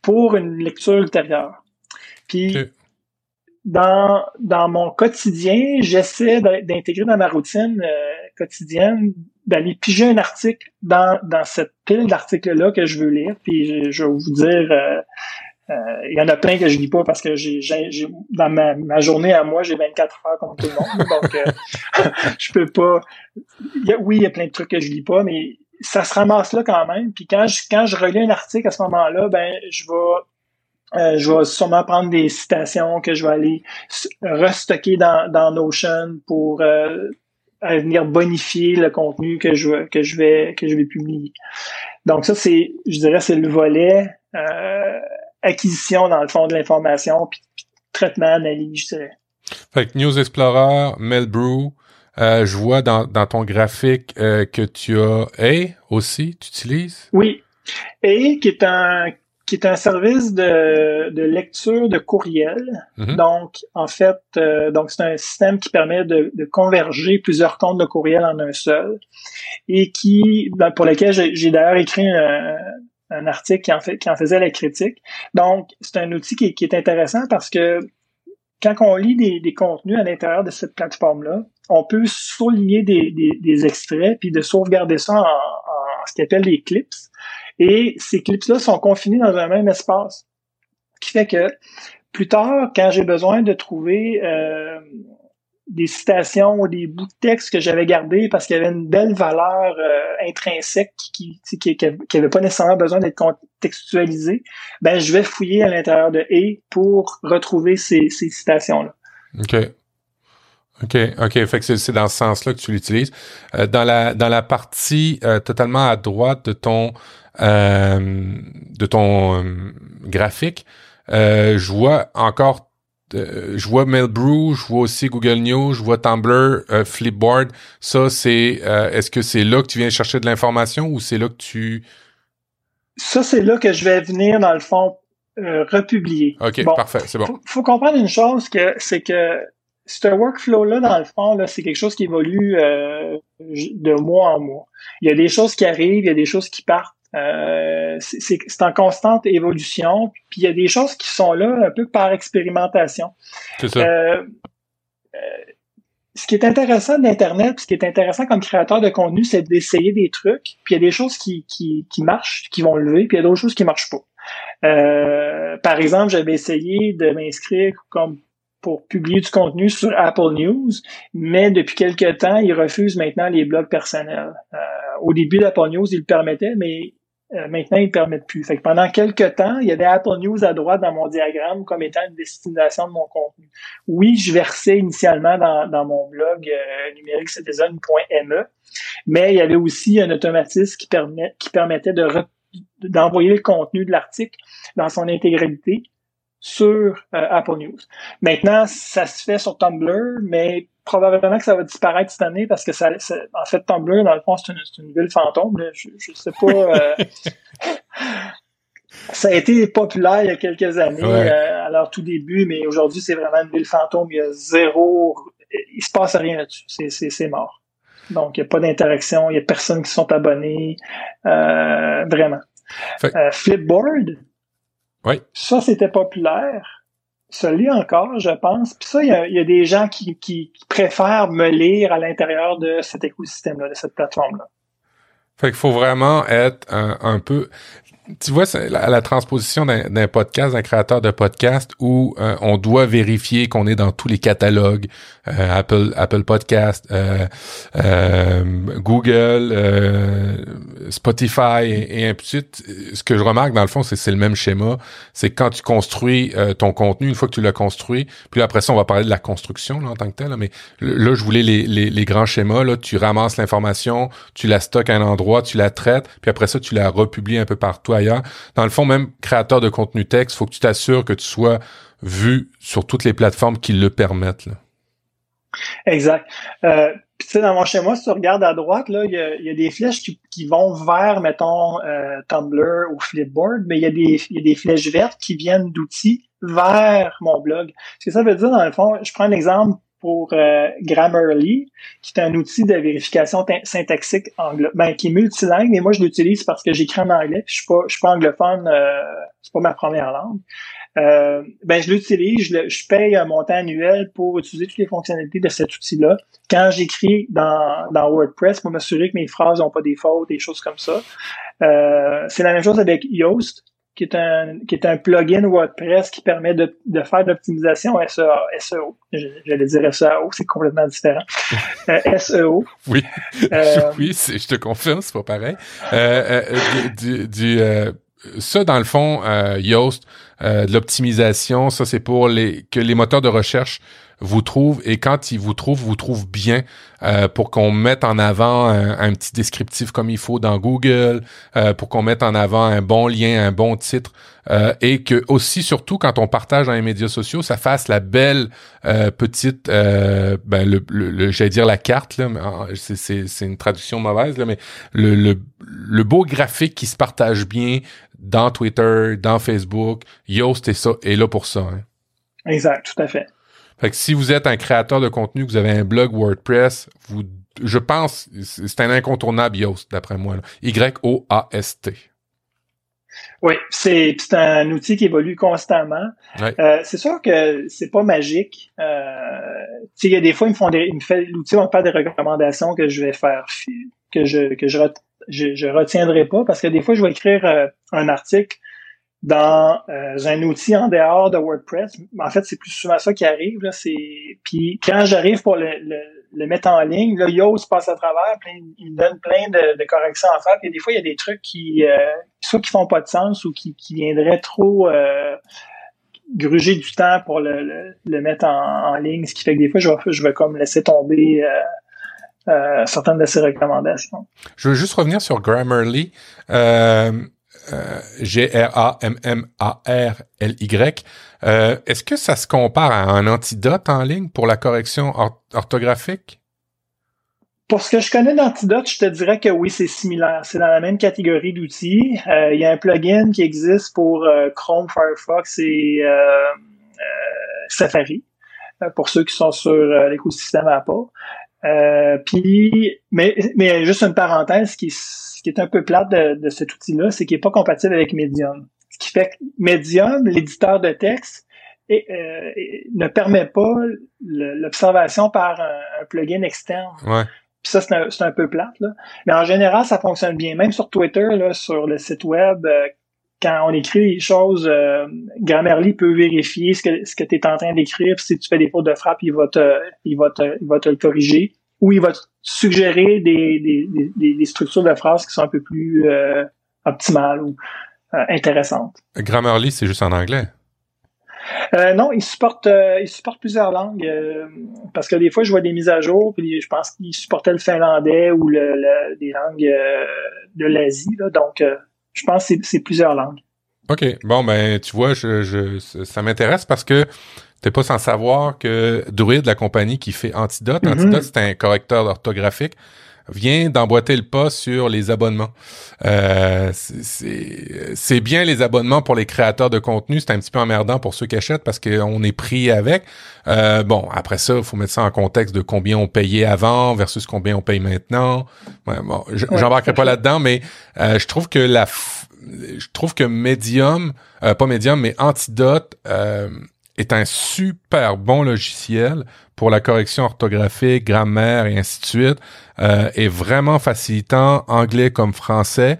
S2: pour une lecture ultérieure. Puis, dans, dans mon quotidien, j'essaie d'intégrer dans ma routine euh, quotidienne d'aller piger un article dans, dans cette pile d'articles-là que je veux lire. Puis je, vais vous dire, euh, il y en a plein que je lis pas parce que j'ai, dans ma, journée à moi, j'ai 24 heures comme tout le monde. <laughs> donc, euh, <laughs> je peux pas. oui, il y a plein de trucs que je lis pas, mais ça se ramasse là quand même. Puis quand je, quand je relis un article à ce moment-là, ben, je vais euh, je vais sûrement prendre des citations que je vais aller restocker dans, dans Notion pour venir bonifier le contenu que je que je vais que je vais publier. Donc ça c'est je dirais c'est le volet euh, acquisition, dans le fond, de l'information, puis, traitement, analyse, je dirais.
S1: Fait que News Explorer, Mailbrew, euh, je vois dans, dans ton graphique euh, que tu as A aussi, tu utilises?
S2: Oui. A, qui est un qui est un service de, de lecture de courriel. Mm-hmm. Donc, en fait, euh, donc c'est un système qui permet de, de, converger plusieurs comptes de courriel en un seul et qui, ben, pour lequel j'ai d'ailleurs écrit un, un article qui en, faisait la critique. Donc, c'est un outil qui, est intéressant parce que quand on lit des, contenus à l'intérieur de cette plateforme-là, on peut souligner des, extraits puis de sauvegarder ça en, ce qu'on appelle des clips. Et ces clips-là sont confinés dans un même espace. Ce qui fait que plus tard, quand j'ai besoin de trouver euh, des citations ou des bouts de texte que j'avais gardés parce qu'il y avait une belle valeur euh, intrinsèque qui qui, qui, pas nécessairement besoin d'être contextualisée, ben je vais fouiller à l'intérieur de A pour retrouver ces, ces citations-là.
S1: OK. OK, OK. Fait que c'est dans ce sens-là que tu l'utilises. Euh, dans la dans la partie euh, totalement à droite de ton de ton graphique, je vois encore euh, je vois Mailbrew, je vois aussi Google News, je vois Tumblr, euh, Flipboard. Ça, c'est euh, est-ce que c'est là que tu viens chercher de l'information ou c'est là que tu
S2: Ça, c'est là que je vais venir dans le fond republier.
S1: OK, parfait, c'est bon.
S2: Faut, faut comprendre une chose que c'est que ce workflow-là, dans le fond, là, c'est quelque chose qui évolue de mois en mois. Il y a des choses qui arrivent, il y a des choses qui partent. Euh, c'est en constante évolution. Puis il y a des choses qui sont là un peu par expérimentation.
S1: C'est ça.
S2: Euh, euh, ce qui est intéressant d'Internet, ce qui est intéressant comme créateur de contenu, c'est d'essayer des trucs. Puis il y a des choses qui, qui, qui marchent, qui vont lever, puis il y a d'autres choses qui marchent pas. Euh, par exemple, j'avais essayé de m'inscrire comme pour publier du contenu sur Apple News, mais depuis quelques temps, ils refusent maintenant les blogs personnels. Euh, au début d'Apple News, ils le permettaient, mais euh, maintenant, ils ne permettent plus. Fait que pendant quelques temps, il y avait Apple News à droite dans mon diagramme comme étant une destination de mon contenu. Oui, je versais initialement dans, dans mon blog euh, numéricecitizen.me, mais il y avait aussi un automatisme qui, permet, qui permettait de d'envoyer le contenu de l'article dans son intégralité sur euh, Apple News. Maintenant, ça se fait sur Tumblr, mais probablement que ça va disparaître cette année parce que ça, en fait, Tumblr, dans le fond, c'est une, une, ville fantôme. Je, je sais pas. Euh, <laughs> ça a été populaire il y a quelques années, euh, à leur tout début, mais aujourd'hui, c'est vraiment une ville fantôme. Il y a zéro. Il se passe rien là-dessus. C'est mort. Donc, il n'y a pas d'interaction, il n'y a personne qui sont abonnés. Euh, vraiment. Flipboard,
S1: oui.
S2: ça, c'était populaire se lit encore, je pense. Puis ça, il y a, des gens qui, préfèrent me lire à l'intérieur de cet écosystème-là, de cette plateforme-là.
S1: Fait qu'il faut vraiment être un peu tu vois, c'est la, transposition d'un podcast, d'un créateur de podcast où euh, on doit vérifier qu'on est dans tous les catalogues, euh, Apple, Apple Podcast, euh, Google, Spotify et, ainsi de suite. Ce que je remarque dans le fond, c'est c'est le même schéma. C'est quand tu construis ton contenu, une fois que tu l'as construit, puis après ça, on va parler de la construction là, en tant que tel. mais là, je voulais les, les, les grands schémas. Là, tu ramasses l'information, tu la stockes à un endroit, tu la traites, puis après ça, tu la republies un peu partout Dans le fond, même créateur de contenu texte, faut que tu t'assures que tu sois vu sur toutes les plateformes qui le permettent.
S2: Exact. Euh, tu sais, dans mon schéma, si tu regardes à droite, là, il y a, des flèches qui, vont vers, mettons, euh, Tumblr ou Flipboard, mais il y, a des, y a des flèches vertes qui viennent d'outils vers mon blog. Ce que ça veut dire, dans le fond, je prends un exemple pour euh, Grammarly, qui est un outil de vérification syntaxique anglo ben, qui est multilingue, mais moi je l'utilise parce que j'écris en anglais, je suis pas, je suis pas anglophone, euh, c'est pas ma première langue. Euh, ben je l'utilise, je, je, paye un montant annuel pour utiliser toutes les fonctionnalités de cet outil-là. Quand j'écris dans, dans WordPress, pour m'assurer que mes phrases n'ont pas des fautes, des choses comme ça. Euh, c'est la même chose avec Yoast qui est un qui est un plugin WordPress qui permet de, de faire de l'optimisation SEO. J'allais dire SEO, c'est complètement différent. Euh, SEO.
S1: Oui, euh, <laughs> oui, je te confirme, c'est pas pareil. Euh, euh du, du ça dans le fond, Yoast, de l'optimisation, ça c'est pour les que les moteurs de recherche vous trouve et quand il vous trouve, vous trouve bien euh, pour qu'on mette en avant un, petit descriptif comme il faut dans Google, euh, pour qu'on mette en avant un bon lien, un bon titre euh, et que aussi surtout quand on partage dans les médias sociaux, ça fasse la belle petite, ben j'allais dire la carte là, c'est, une traduction mauvaise là, mais le beau graphique qui se partage bien dans Twitter, dans Facebook, Yoast et ça est là pour ça. Hein.
S2: Exact, tout à fait.
S1: Fait que si vous êtes un créateur de contenu, que vous avez un blog WordPress, vous, je pense, c'est un incontournable Yoast, d'après moi. Y-O-A-S-T.
S2: Oui, c'est un outil qui évolue constamment. Euh, c'est sûr que c'est pas magique. Euh, il y a des fois, ils me font des, ils me fait l'outil va me faire des recommandations que je vais faire, que je que je, je, retiendrai pas parce que des fois, je vais écrire euh, un article dans euh, un outil en dehors de WordPress. En fait, c'est plus souvent ça qui arrive. Là, c'est... Puis quand j'arrive pour le, le, mettre en ligne, là, Yoast passe à travers, il me donne plein de, de, corrections à faire. Puis des fois, il y a des trucs qui euh, soit qui font pas de sens ou qui, qui viendraient trop euh, gruger du temps pour le, le, mettre en, en, ligne. Ce qui fait que des fois, je vais, je vais comme laisser tomber euh, certaines de ces recommandations.
S1: Je veux juste revenir sur Grammarly. Euh, G-R-A-M-M-A-R-L-Y. Euh, est-ce que ça se compare à un antidote en ligne pour la correction orthographique?
S2: pour ce que je connais d'Antidote, je te dirais que oui, c'est similaire. C'est dans la même catégorie d'outils. Euh, il y a un plugin qui existe pour Chrome, Firefox et Safari, pour ceux qui sont sur l'écosystème Apple. Puis, mais, mais juste une parenthèse, qui, ce qui est un peu plate de, de cet outil-là, c'est qu'il n'est pas compatible avec Medium. Ce qui fait que Medium, l'éditeur de texte, et, ne permet pas l'observation par un, plugin externe.
S1: Ouais.
S2: Puis ça, c'est un, un, peu plate. Là. Mais en général, ça fonctionne bien. Même sur Twitter, là, sur le site web, euh, quand on écrit des choses, euh, Grammarly peut vérifier ce que, ce que tu es en train d'écrire. Si tu fais des fautes de frappe, il va te, il va te, il va te le corriger. Ou il va te suggérer des, des, des, des structures de phrases qui sont un peu plus euh, optimales ou euh, intéressantes.
S1: Grammarly, c'est juste en anglais.
S2: Euh, non, il supporte, euh, il supporte plusieurs langues euh, parce que des fois, je vois des mises à jour, puis je pense qu'il supportait le finlandais ou le, des langues de l'Asie. Donc, je pense que c'est plusieurs langues.
S1: OK. Bon, ben, tu vois, je, je ça m'intéresse parce que t'es pas sans savoir que Druid, la compagnie qui fait Antidote, mm-hmm. Antidote, c'est un correcteur orthographique vient d'emboîter le pas sur les abonnements. Euh, c'est bien les abonnements pour les créateurs de contenu, c'est un petit peu emmerdant pour ceux qui achètent parce qu'on est pris avec. Euh, bon, après ça, il faut mettre ça en contexte de combien on payait avant versus combien on paye maintenant. Ouais, bon, j'embarquerai pas là-dedans, mais euh, je trouve que la je trouve que Medium, euh, pas Medium, mais Antidote euh, est un super bon logiciel pour la correction orthographique, grammaire et ainsi de suite, euh, est vraiment facilitant, anglais comme français.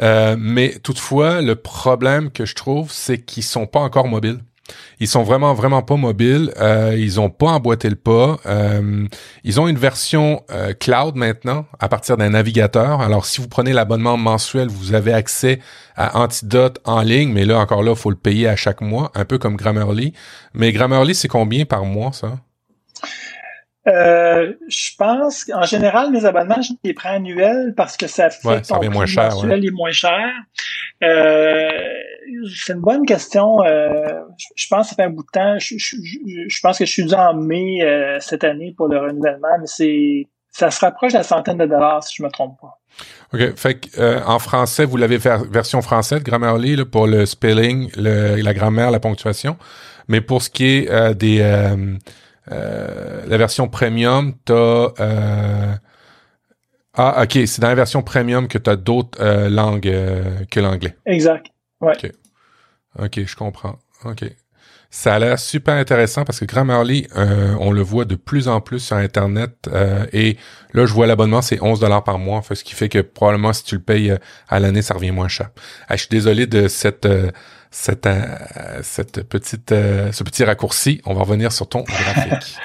S1: Euh, mais toutefois, le problème que je trouve, c'est qu'ils sont pas encore mobiles. Ils sont vraiment vraiment pas mobiles. Euh, ils ont pas emboîté le pas. Euh, ils ont une version euh, cloud maintenant à partir d'un navigateur. Alors si vous prenez l'abonnement mensuel, vous avez accès à Antidote en ligne, mais là encore là, faut le payer à chaque mois, un peu comme Grammarly. Mais Grammarly, c'est combien par mois ça?
S2: Euh, je pense qu'en général, mes abonnements, je les prends annuels parce que ça fait
S1: ouais, ça moins cher,
S2: mensuel est moins cher. Euh, c'est une bonne question. Euh, je pense que ça fait un bout de temps. Je, je, pense que je suis dû en mai euh, cette année pour le renouvellement, mais c'est ça se rapproche de la centaine de dollars si je me trompe pas.
S1: OK. Fait que, euh, en français, vous l'avez version française, Grammarly, là, pour le spelling, le, la grammaire, la ponctuation. Mais pour ce qui est des euh, la version premium, t'as euh, ah ok, c'est dans la version premium que t'as d'autres euh, langues que l'anglais.
S2: Exact. Ouais.
S1: Ok. Ok, je comprends. Ok. Ça a l'air super intéressant parce que Grammarly, on le voit de plus en plus sur Internet. et là, je vois l'abonnement, c'est 11 dollars par mois. ce qui fait que probablement, si tu le payes à l'année, ça revient moins cher. je suis désolé de cette cette, euh, cette petite, euh, ce petit raccourci. On va revenir sur ton graphique.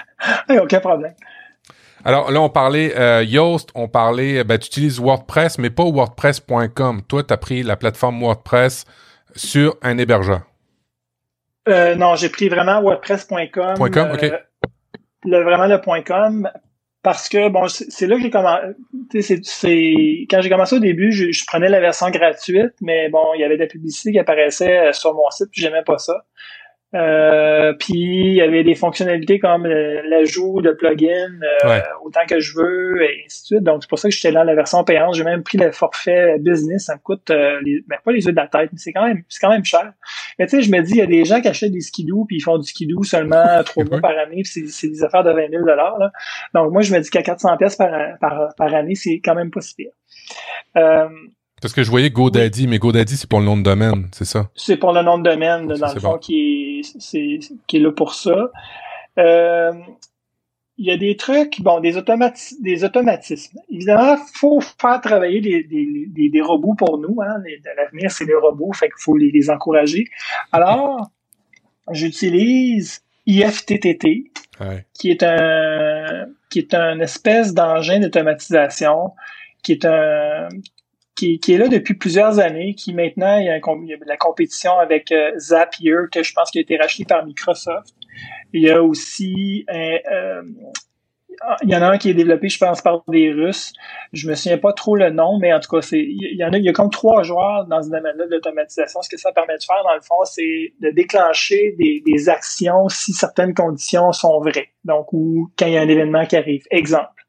S1: <laughs>
S2: Aucun problème.
S1: Alors là, on parlait euh, Yoast, on parlait, ben, tu utilises WordPress, mais pas WordPress.com. Toi, tu as pris la plateforme WordPress sur un hébergeur.
S2: non, j'ai pris vraiment WordPress.com.
S1: .com, ok.
S2: Le, vraiment le .com parce que bon c'est là que j'ai commencé c'est quand j'ai commencé au début je, je, prenais la version gratuite mais bon il y avait des publicités qui apparaissaient sur mon site puis j'aimais pas ça euh, puis il y avait des fonctionnalités comme l'ajout de plugins euh, autant que je veux et ainsi de suite. Donc c'est pour ça que j'étais dans la version payante. J'ai même pris le forfait business. Ça me coûte euh, ben, pas les yeux de la tête, mais c'est quand même c'est quand même cher. Mais tu sais, je me dis, il y a des gens qui achètent des skidoo puis ils font du skidoo seulement <laughs> trois mois par année, puis c'est des affaires de 20 000 là. Donc moi je me dis qu'à 400 pièces par, par, par année, c'est quand même pas si pire.
S1: Parce que je voyais GoDaddy, mais GoDaddy, c'est pour le nom de domaine, c'est ça?
S2: C'est pour le nom de domaine, dans le fond, qui, est, qui est là pour ça. Euh, il y a des trucs, bon, des, des automatismes. Évidemment, faut faire travailler des, des, des, robots pour nous. Hein. L'avenir, c'est les robots, fait qu'il faut les, les encourager. Alors, j'utilise IFTTT, qui est un qui est un espèce d'engin d'automatisation qui est un qui, est là depuis plusieurs années, qui maintenant, il y a, la compétition avec euh, Zapier, que je pense qui a été racheté par Microsoft. Il y a aussi euh, il y en a un qui est développé, je pense, par des Russes. Je me souviens pas trop le nom, mais en tout cas, c'est, il y en a, il y a comme trois joueurs dans ce domaine-là de. Ce que ça permet de faire, dans le fond, c'est de déclencher des, des actions si certaines conditions sont vraies. Donc, ou quand il y a un événement qui arrive. Exemple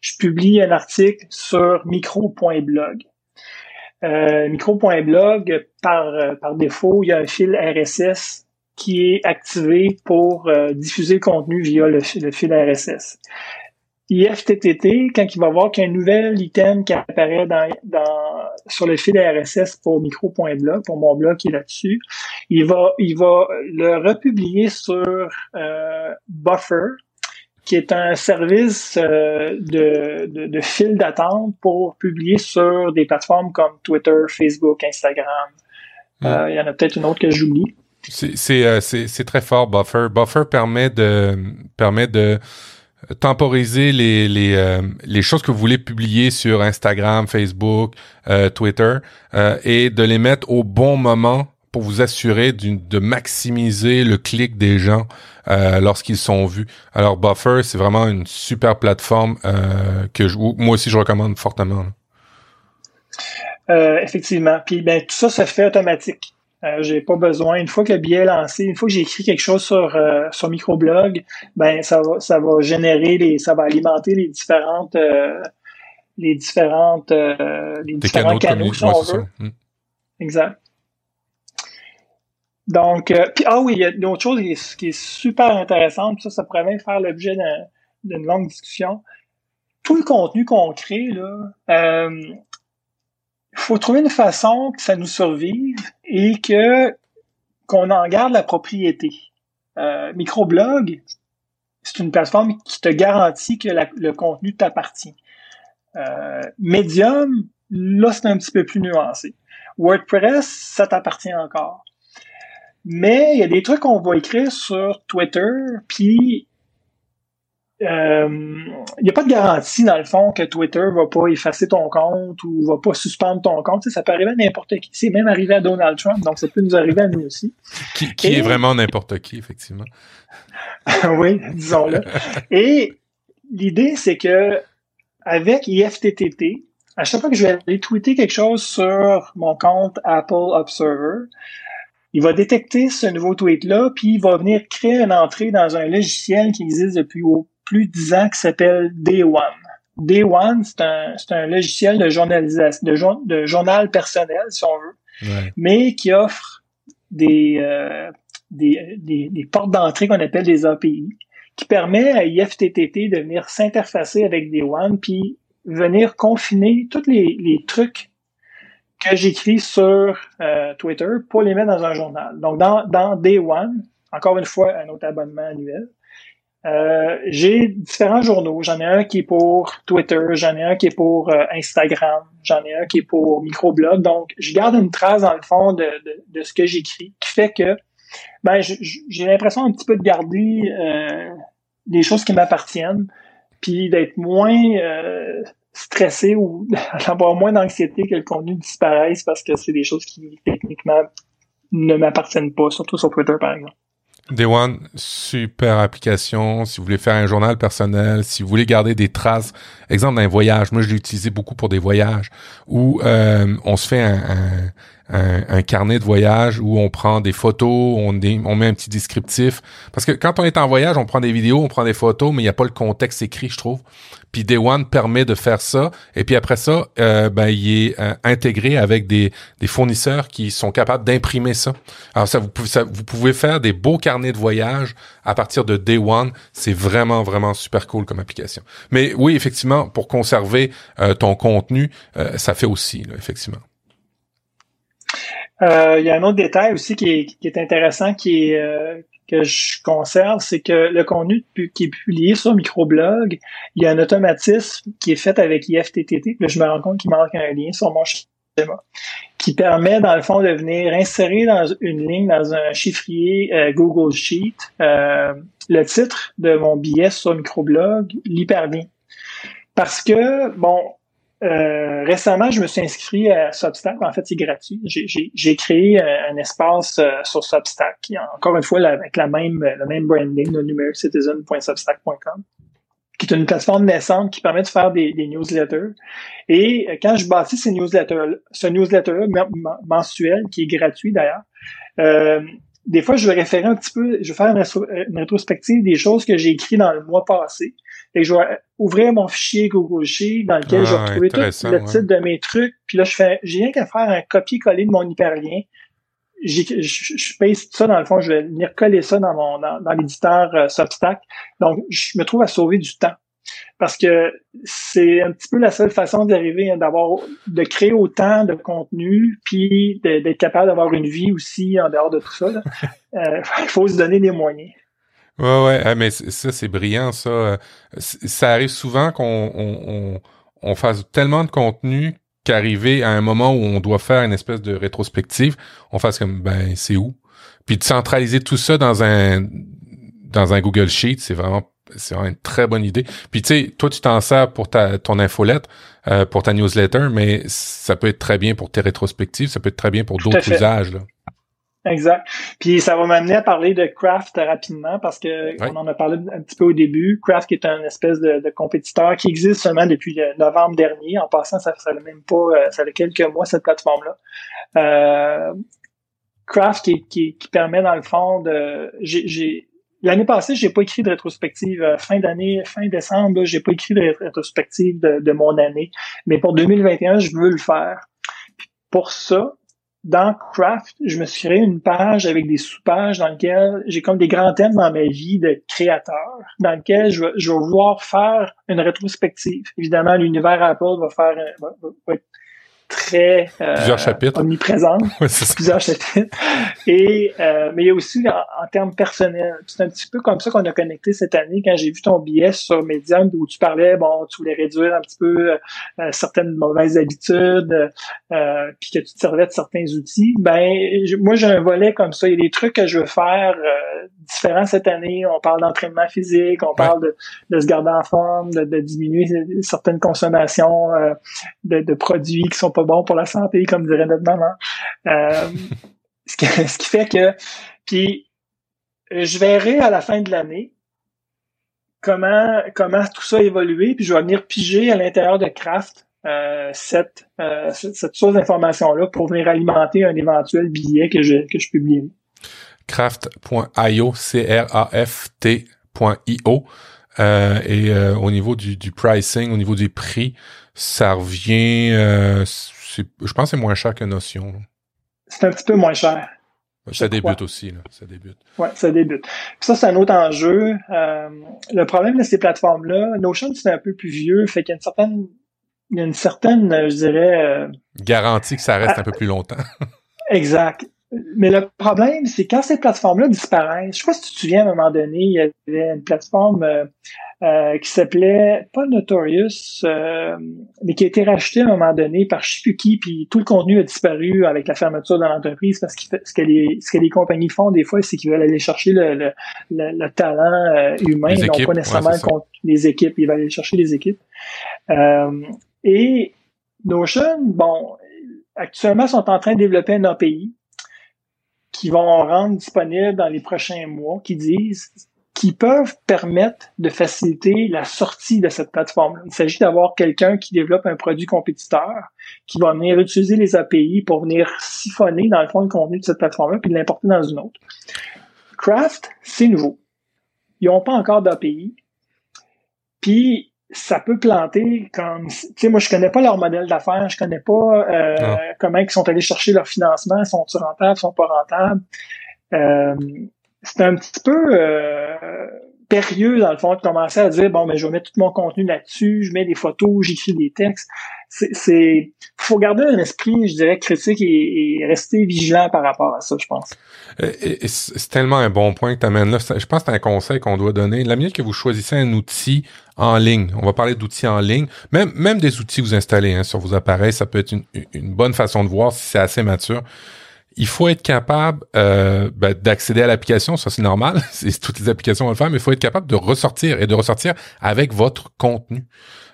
S2: je publie un article sur micro.blog. Euh, micro.blog, par, euh, par défaut, il y a un fil RSS qui est activé pour euh, diffuser le contenu via le, le, fil RSS. IFTTT, quand il va voir qu'il y a un nouvel item qui apparaît sur le fil RSS pour micro.blog, pour mon blog qui est là-dessus, il va, le republier sur Buffer, qui est un service euh, de, de, de, fil d'attente pour publier sur des plateformes comme Twitter, Facebook, Instagram. Hmm. Euh, il y en a peut-être une autre que j'oublie.
S1: C'est euh, très fort, Buffer. Buffer permet de permet de temporiser les, les, euh, les choses que vous voulez publier sur Instagram, Facebook, euh, Twitter euh, et de les mettre au bon moment pour vous assurer de maximiser le clic des gens lorsqu'ils sont vus. Alors Buffer, c'est vraiment une super plateforme que je, moi aussi je recommande fortement.
S2: effectivement. Puis ben tout ça se fait automatique. Euh, j'ai pas besoin. Une fois que le billet est lancé, une fois que j'ai écrit quelque chose sur euh, sur microblog, ben ça va ça va générer les ça va alimenter les différentes euh, les différentes euh, les différents canaux, si on veut. Hmm. Exact. Donc puis ah oui, il y a une autre chose qui est, super intéressante, ça ça pourrait même faire l'objet d'une longue discussion. Tout le contenu qu'on crée là, il faut trouver une façon que ça nous survive et que qu'on en garde la propriété. Euh, microblog, c'est une plateforme qui te garantit que le contenu t'appartient. Euh, Medium, là, c'est un petit peu plus nuancé. WordPress, ça t'appartient encore. Mais il y a des trucs qu'on va écrire sur Twitter, puis il euh, n'y a pas de garantie, dans le fond, que Twitter va pas effacer ton compte ou va pas suspendre ton compte. ça peut arriver à n'importe qui. C'est même arrivé à Donald Trump, donc ça peut nous arriver à nous aussi.
S1: Qui, est vraiment n'importe qui, effectivement. <laughs>
S2: oui, disons-le. Et l'idée, c'est que avec IFTTT, à chaque fois que je vais aller tweeter quelque chose sur mon compte Apple Observer, il va détecter ce nouveau tweet-là, puis il va venir créer une entrée dans un logiciel qui existe depuis plus de 10 ans qui s'appelle Day One. Day One, c'est un, un, logiciel de journalisation, de, de, journal personnel, si on veut, mais qui offre des, euh, des, des, des, portes d'entrée qu'on appelle des API, qui permet à IFTTT de venir s'interfacer avec Day One, puis venir confiner tous les, les trucs que j'écris sur euh, Twitter pour les mettre dans un journal. Donc, dans, dans Day One, encore une fois, un autre abonnement annuel, euh, j'ai différents journaux. J'en ai un qui est pour Twitter, j'en ai un qui est pour euh, Instagram, j'en ai un qui est pour microblog. Donc, je garde une trace dans le fond de, de, de ce que j'écris, qui fait que ben, j'ai l'impression un petit peu de garder euh, des choses qui m'appartiennent, puis d'être moins stressé ou <laughs> d'avoir moins d'anxiété que le contenu disparaisse parce que c'est des choses qui techniquement ne m'appartiennent pas, surtout sur Twitter par exemple.
S1: Day One, super application. Si vous voulez faire un journal personnel, si vous voulez garder des traces, exemple d'un voyage, moi je l'ai utilisé beaucoup pour des voyages où euh, on se fait un, un, carnet de voyage où on prend des photos, on, met un petit descriptif. Parce que quand on est en voyage, on prend des vidéos, on prend des photos, mais il n'y a pas le contexte écrit, je trouve. Puis Day One permet de faire ça. Et puis après ça, euh, ben, il est euh, intégré avec des, fournisseurs qui sont capables d'imprimer ça. Alors ça vous, pouvez, vous pouvez faire des beaux carnets de voyage à partir de Day One. C'est vraiment, vraiment super cool comme application. Mais oui, effectivement, pour conserver euh, ton contenu, ça fait aussi, là, effectivement.
S2: Il y a un autre détail aussi qui est, qui est intéressant, qui est, que je conserve, c'est que le contenu qui est publié sur Microblog, il y a un automatisme qui est fait avec IFTTT. Là, je me rends compte qu'il manque un lien sur mon schéma qui permet, dans le fond, de venir insérer dans une ligne, dans un chiffrier euh, Google Sheet, euh, le titre de mon billet sur Microblog, l'hyperlien. Parce que, bon, euh, récemment, je me suis inscrit à Substack. En fait, c'est gratuit. J'ai créé un, espace euh, sur Substack. Encore une fois, avec la même, le même branding, le numericitizen.substack.com, qui est une plateforme naissante qui permet de faire des, newsletters. Et euh, quand je bâtis ces newsletters, ce newsletter mensuel, qui est gratuit d'ailleurs, des fois, je vais référer un petit peu, je vais faire une, rétrospective des choses que j'ai écrites dans le mois passé. Et je vais ouvrir mon fichier Google Sheet dans lequel je vais ah, retrouver tout le titre de mes trucs. Puis là, je fais, j'ai rien qu'à faire un copier-coller de mon hyperlien. Je, je paste ça dans le fond, je vais venir coller ça dans mon dans, l'éditeur euh, Substack. Donc, je me trouve à sauver du temps parce que c'est un petit peu la seule façon d'arriver hein, d'avoir de créer autant de contenu puis d'être capable d'avoir une vie aussi en dehors de tout ça. <laughs> Euh, il <laughs> faut se donner des moyens.
S1: Ouais ouais, ah, mais ça c'est brillant ça. Ça arrive souvent qu'on on, on, fasse tellement de contenu qu'arriver à un moment où on doit faire une espèce de rétrospective, on fasse comme ben c'est où? Puis de centraliser tout ça dans un dans un Google Sheet, c'est vraiment c'est vraiment une très bonne idée. Puis tu sais, toi tu t'en sers pour ta ton infolette, euh, pour ta newsletter, mais ça peut être très bien pour tes rétrospectives, ça peut être très bien pour d'autres usages. Là.
S2: Exact. Puis ça va m'amener à parler de Craft rapidement parce que on en a parlé un petit peu au début. Craft qui est un espèce de, compétiteur qui existe seulement depuis novembre dernier. En passant, ça fait même pas, euh, ça fait quelques mois cette plateforme-là. Euh, Craft qui, qui, qui, permet dans le fond de, j'ai L'année passée, j'ai pas écrit de rétrospective. Euh, fin d'année, fin décembre, j'ai pas écrit de rétrospective de, mon année. Mais pour 2021, je veux le faire. pour ça, dans Craft, je me suis créé une page avec des sous-pages dans lesquelles j'ai comme des grands thèmes dans ma vie de créateur, dans lesquels je je vais vouloir faire une rétrospective. Évidemment, l'univers Apple va faire va être très
S1: euh, plusieurs chapitres.
S2: omniprésente, <laughs> plusieurs chapitres. Et euh, mais il y a aussi en, termes personnels, c'est un petit peu comme ça qu'on a connecté cette année quand j'ai vu ton billet sur Medium où tu parlais, bon, tu voulais réduire un petit peu euh, certaines mauvaises habitudes, euh, puis que tu te servais de certains outils. Ben moi j'ai un volet comme ça. Il y a des trucs que je veux faire différents cette année. On parle d'entraînement physique, on parle de, de, se garder en forme, de, de diminuer certaines consommations de, de produits qui sont pas bon pour la santé, comme dirait notre maman. Euh, <laughs> ce, qui, ce, qui, fait que, puis je verrai à la fin de l'année comment comment tout ça a évolué, puis je vais venir piger à l'intérieur de Craft euh, cette, euh, cette source d'information là pour venir alimenter un éventuel billet que je que je publie.
S1: Craft.io, C-R-A-F-T.io. Euh, et euh, au niveau du, du, pricing, au niveau des prix, ça revient, euh, je pense que c'est moins cher que Notion.
S2: C'est un petit peu moins cher.
S1: Ça débute aussi, là. Ça débute.
S2: Ouais, ça débute. ça, c'est un autre enjeu. Euh, le problème de ces plateformes-là, Notion, c'est un peu plus vieux, fait qu'il y a une certaine, il y a une certaine, je dirais... Euh,
S1: Garantie que ça reste un peu plus longtemps.
S2: exact. Mais le problème, c'est quand ces plateformes-là disparaissent. Je sais pas si tu te souviens, à un moment donné, il y avait une plateforme euh, euh, qui s'appelait, pas Notorious, euh, mais qui a été rachetée à un moment donné par Shifuki, puis tout le contenu a disparu avec la fermeture de l'entreprise parce que ce que les, ce que les compagnies font des fois, c'est qu'ils veulent aller chercher le, le, le, talent humain, non pas nécessairement les équipes, ils veulent aller chercher les équipes. et Notion, bon, actuellement, sont en train de développer un API qui vont rendre disponible dans les prochains mois, qui disent qui peuvent permettre de faciliter la sortie de cette plateforme. Il s'agit d'avoir quelqu'un qui développe un produit compétiteur, qui va venir utiliser les API pour venir siphonner dans le fond le contenu de cette plateforme-là puis l'importer dans une autre. Craft, c'est nouveau. Ils n'ont pas encore d'API. Puis ça peut planter comme tu sais moi je connais pas leur modèle d'affaires je connais pas euh, comment ils sont allés chercher leur financement sont-ils rentables sont pas rentables. Euh, c'est un petit peu euh, périlleux dans le fond de commencer à dire bon mais je vais mettre tout mon contenu là-dessus je mets des photos j'écris des textes. C'est faut garder un esprit je dirais critique et, rester vigilant par rapport à ça je pense.
S1: C'est tellement un bon point que tu amènes là je pense que c'est un conseil qu'on doit donner. La minute que vous choisissez un outil en ligne. On va parler d'outils en ligne. Même même des outils que vous installez hein, sur vos appareils ça peut être une, une bonne façon de voir si c'est assez mature il faut être capable euh, ben, d'accéder à l'application, ça c'est normal, <laughs> toutes les applications vont le faire, mais il faut être capable de ressortir et de ressortir avec votre contenu.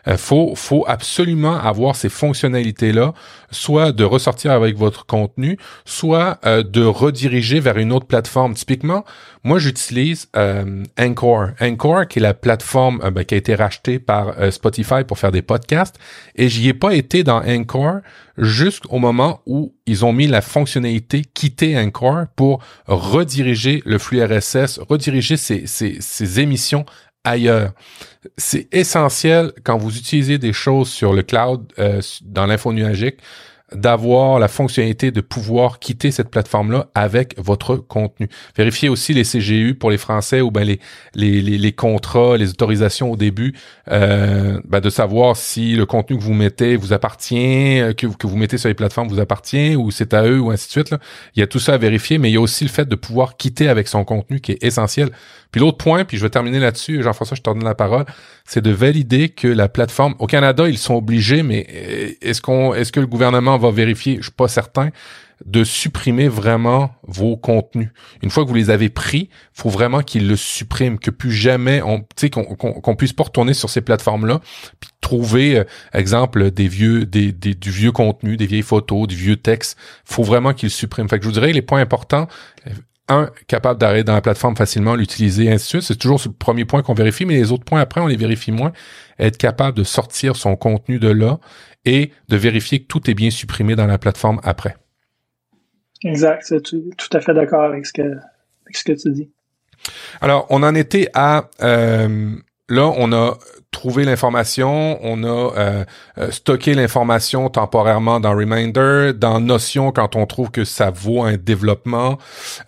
S1: Euh, faut, faut absolument avoir ces fonctionnalités-là, soit de ressortir avec votre contenu, soit euh, de rediriger vers une autre plateforme. Typiquement, moi, j'utilise euh, Anchor. Anchor, qui est la plateforme euh, ben, qui a été rachetée par Spotify pour faire des podcasts, et j'y ai pas été dans Anchor jusqu'au moment où ils ont mis la fonctionnalité quitter Anchor pour rediriger le flux RSS, rediriger ces, ces, ces émissions ailleurs. C'est essentiel quand vous utilisez des choses sur le cloud, euh, dans l'info nuagique, d'avoir la fonctionnalité de pouvoir quitter cette plateforme-là avec votre contenu. Vérifiez aussi les CGU pour les Français ou ben les, les, les, contrats, les autorisations au début, euh, ben de savoir si le contenu que vous mettez vous appartient, euh, que, que vous mettez sur les plateformes vous appartient ou c'est à eux ou ainsi de suite. Il y a tout ça à vérifier, mais il y a aussi le fait de pouvoir quitter avec son contenu qui est essentiel. Puis l'autre point, puis je vais terminer là-dessus, Jean-François, je te donne la parole, c'est de valider que la plateforme, au Canada, ils sont obligés, mais euh, est-ce qu'on, est-ce que le gouvernement va vérifier, je suis pas certain, de supprimer vraiment vos contenus. Une fois que vous les avez pris, faut vraiment qu'ils le suppriment, que plus jamais on, tu sais, qu'on puisse pas retourner sur ces plateformes-là, puis trouver, euh, exemple, des vieux, des, des, du vieux contenu, des vieilles photos, du vieux texte. Faut vraiment qu'ils le suppriment. Fait que je vous dirais les points importants un, capable d'arrêter dans la plateforme facilement, l'utiliser, ainsi de suite. C'est toujours le premier point qu'on vérifie, mais les autres points après, on les vérifie moins. Être capable de sortir son contenu de là et de vérifier que tout est bien supprimé dans la plateforme après.
S2: Exact, c'est tout, à fait d'accord avec ce que avec ce que tu dis.
S1: Alors, on en était à euh, là, on a trouvé l'information, on a euh, euh, stocké l'information temporairement dans Reminder, dans Notion quand on trouve que ça vaut un développement.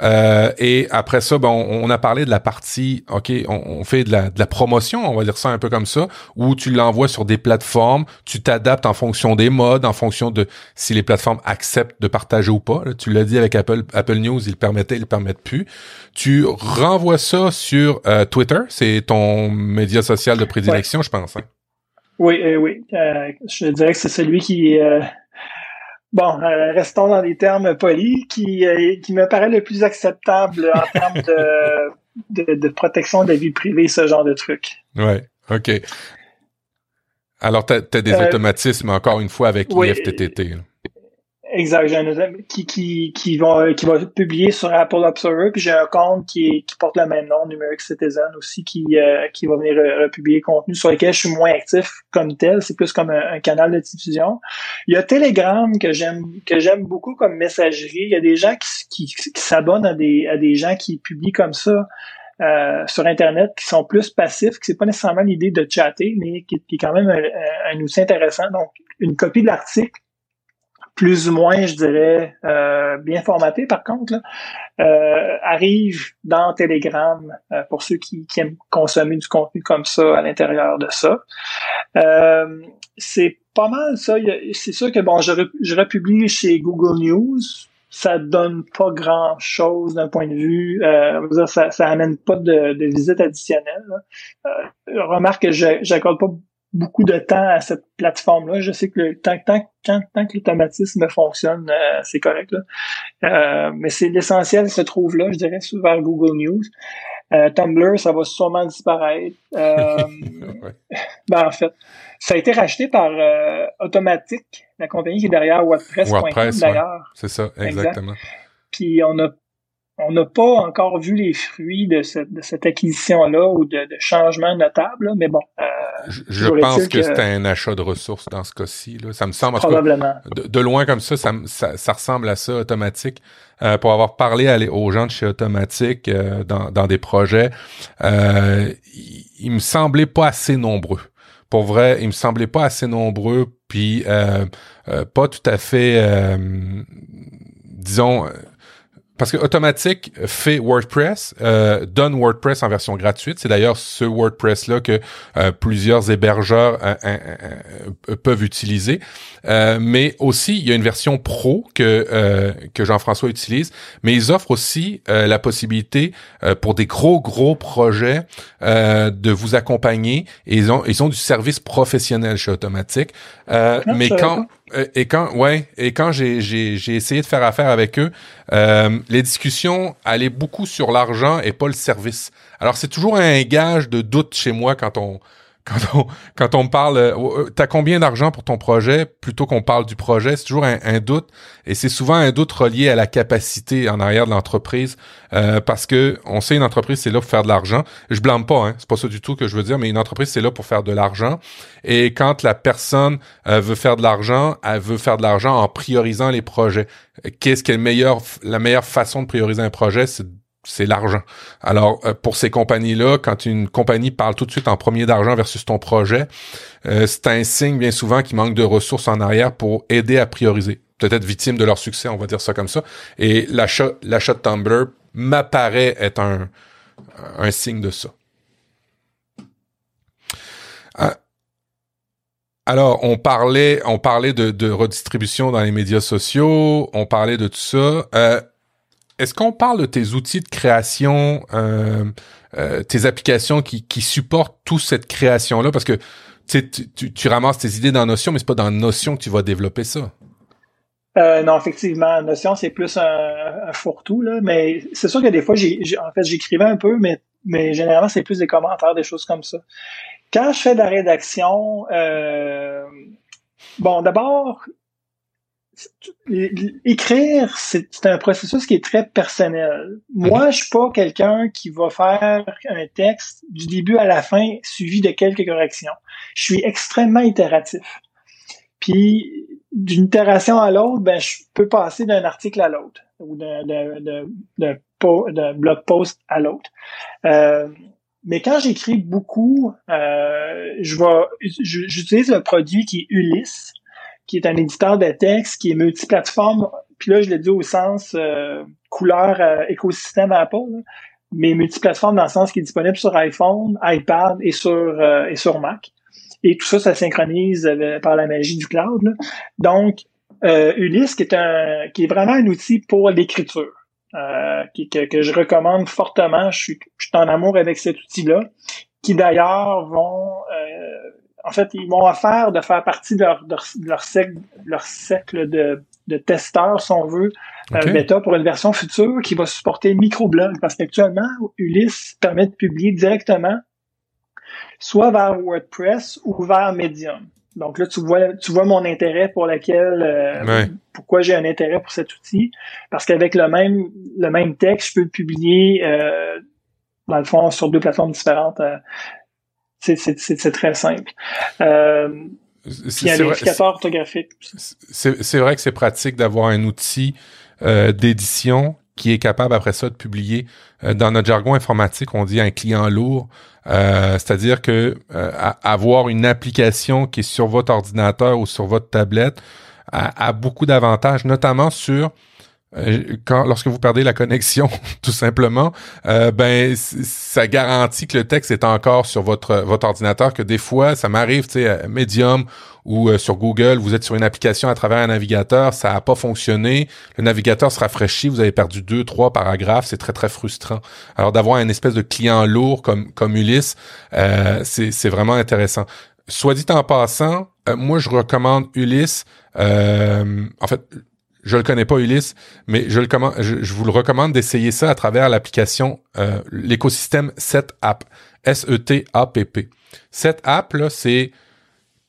S1: Euh, et après ça, ben, on, a parlé de la partie, ok, on, fait de la, promotion, on va dire ça un peu comme ça, où tu l'envoies sur des plateformes, tu t'adaptes en fonction des modes, en fonction de si les plateformes acceptent de partager ou pas. tu l'as dit avec Apple, Apple News, ils le permettaient, ils le permettent plus. Tu renvoies ça sur Twitter, c'est ton média social de prédilection je pense. Hein.
S2: Oui, euh, oui. Euh, je dirais que c'est celui qui, euh, bon, restons dans des termes polis, qui, qui me paraît le plus acceptable en <laughs> termes de, de, protection de la vie privée, ce genre de trucs.
S1: Oui, OK. Alors, tu as, des automatismes, encore une fois, avec oui, IFTTT.
S2: Exact. J'ai un qui, qui, qui, va, qui va publier sur Apple Observer, puis j'ai un compte qui, qui porte le même nom, Numeric Citizen aussi, qui, euh, qui va venir republier contenu sur lequel je suis moins actif comme tel. C'est plus comme un, canal de diffusion. Il y a Telegram que j'aime que j'aime beaucoup comme messagerie. Il y a des gens qui, qui, s'abonnent à des, à des gens qui publient comme ça. Euh, sur Internet qui sont plus passifs, qui c'est pas nécessairement l'idée de chatter, mais qui, qui est quand même un, un, outil intéressant. Donc, une copie de l'article plus ou moins, je dirais, euh, bien formaté par contre, euh, arrive dans Telegram euh, pour ceux qui, aiment consommer du contenu comme ça à l'intérieur de ça. c'est pas mal ça. C'est sûr que bon, je, je republie chez Google News. Ça donne pas grand chose d'un point de vue. ça, ça amène pas de, de visite additionnelle. remarque que j'accorde pas beaucoup de temps à cette plateforme-là. Je sais que le, tant, tant, tant, tant que l'automatisme fonctionne, euh, c'est correct. Là. Euh, mais c'est l'essentiel se trouve là, je dirais, vers Google News. Euh, Tumblr, ça va sûrement disparaître. <laughs> ben, en fait, ça a été racheté par Automatic, la compagnie qui est derrière WordPress.
S1: WordPress, d'ailleurs. C'est ça, exactement.
S2: Puis on a on n'a pas encore vu les fruits de, de cette acquisition-là ou de, de changements notables, mais bon. Euh,
S1: je, pense que, c'était un achat de ressources dans ce cas-ci. Ça me semble.
S2: Probablement.
S1: de, loin comme ça ça, ça, ressemble à ça automatique. Euh, pour avoir parlé aux gens de chez Automatique euh, dans, dans, des projets, euh, ils, me semblaient pas assez nombreux. Pour vrai, ils me semblaient pas assez nombreux, puis euh, pas tout à fait, disons parce que Automatic fait WordPress, euh, donne WordPress en version gratuite. C'est d'ailleurs ce WordPress-là que euh, plusieurs hébergeurs euh, peuvent utiliser. mais aussi, il y a une version pro que que Jean-François utilise. Mais ils offrent aussi la possibilité pour des gros gros projets de vous accompagner. Et ils ont ils ont du service professionnel chez Automatic. Ah, mais quand euh, et quand ouais et quand j'ai essayé de faire affaire avec eux, euh, les discussions allaient beaucoup sur l'argent et pas le service. Alors c'est toujours un gage de doute chez moi quand on quand on quand on parle, euh, t'as combien d'argent pour ton projet Plutôt qu'on parle du projet, c'est toujours un, doute, et c'est souvent un doute relié à la capacité en arrière de l'entreprise, euh, parce que on sait une entreprise c'est là pour faire de l'argent. Je blâme pas, hein, c'est pas ça du tout que je veux dire, mais une entreprise c'est là pour faire de l'argent. Et quand la personne euh, veut faire de l'argent, elle veut faire de l'argent en priorisant les projets. Qu'est-ce qui est le meilleur, la meilleure façon de prioriser un projet, c'est c'est l'argent. Alors euh, pour ces compagnies-là, quand une compagnie parle tout de suite en premier d'argent versus ton projet, euh, c'est un signe bien souvent qu'il manque de ressources en arrière pour aider à prioriser. Peut-être victime de leur succès, on va dire ça comme ça. Et l'achat, l'achat de Tumblr m'apparaît être un, un signe de ça. Euh, alors, on parlait, on parlait de, de, redistribution dans les médias sociaux, on parlait de tout ça. Euh, est-ce qu'on parle de tes outils de création, euh, euh, tes applications qui, qui supportent toute cette création-là? Parce que tu, ramasses tes idées dans Notion, mais c'est pas dans Notion que tu vas développer ça.
S2: Euh, non, effectivement, Notion, c'est plus un, un fourre-tout. Mais c'est sûr que des fois, j'ai, en fait, j'écrivais un peu, mais, mais généralement, c'est plus des commentaires, des choses comme ça. Quand je fais de la rédaction, euh, bon, d'abord, écrire, c'est un processus qui est très personnel. Moi, je suis pas quelqu'un qui va faire un texte du début à la fin suivi de quelques corrections. Je suis extrêmement itératif. Puis d'une itération à l'autre, ben je peux passer d'un article à l'autre ou d'un blog post à l'autre. Euh, mais quand j'écris beaucoup, euh, je j'utilise le produit qui est Ulysse qui est un éditeur de texte qui est multiplateforme. Puis là, je l'ai dit au sens euh, couleur euh, écosystème Apple, mais multiplateforme dans le sens qui est disponible sur iPhone, iPad et sur euh, et sur Mac. Et tout ça, ça synchronise par la magie du cloud. Donc, Ulysse, qui est un qui est vraiment un outil pour l'écriture, que, que je recommande fortement. Je suis, je suis en amour avec cet outil-là, qui d'ailleurs vont en fait, ils m'ont offert de faire partie de leur, de leur, cercle, leur cercle de, de testeurs, si on veut, euh, bêta pour une version future qui va supporter microblog. Parce qu'actuellement, Ulysse permet de publier directement soit vers WordPress ou vers Medium. Donc là, tu vois, tu vois mon intérêt pour lequel, euh, pourquoi j'ai un intérêt pour cet outil. Parce qu'avec le même, le même texte, je peux le publier, euh, dans le fond, sur deux plateformes différentes. C'est très simple. Euh, c'est.
S1: C'est vrai que c'est pratique d'avoir un outil euh, d'édition qui est capable après ça de publier. Euh, dans notre jargon informatique, on dit un client lourd, euh, c'est-à-dire que euh, avoir une application qui est sur votre ordinateur ou sur votre tablette a, a beaucoup d'avantages, notamment sur quand lorsque vous perdez la connexion, <laughs> tout simplement, euh, ben ça garantit que le texte est encore sur votre votre ordinateur. Que des fois, ça m'arrive, tu sais, Medium ou euh, sur Google, vous êtes sur une application à travers un navigateur, ça a pas fonctionné, le navigateur se rafraîchit, vous avez perdu deux, trois paragraphes, c'est très très frustrant. Alors d'avoir une espèce de client lourd comme comme Ulysse, c'est c'est vraiment intéressant. Soit dit en passant, moi je recommande Ulysse. en fait, je le connais pas Ulysse, mais je, le je, je vous le recommande d'essayer ça à travers l'application, euh, l'écosystème SetApp, S-E-T-A-P-P. SetApp, là, c'est,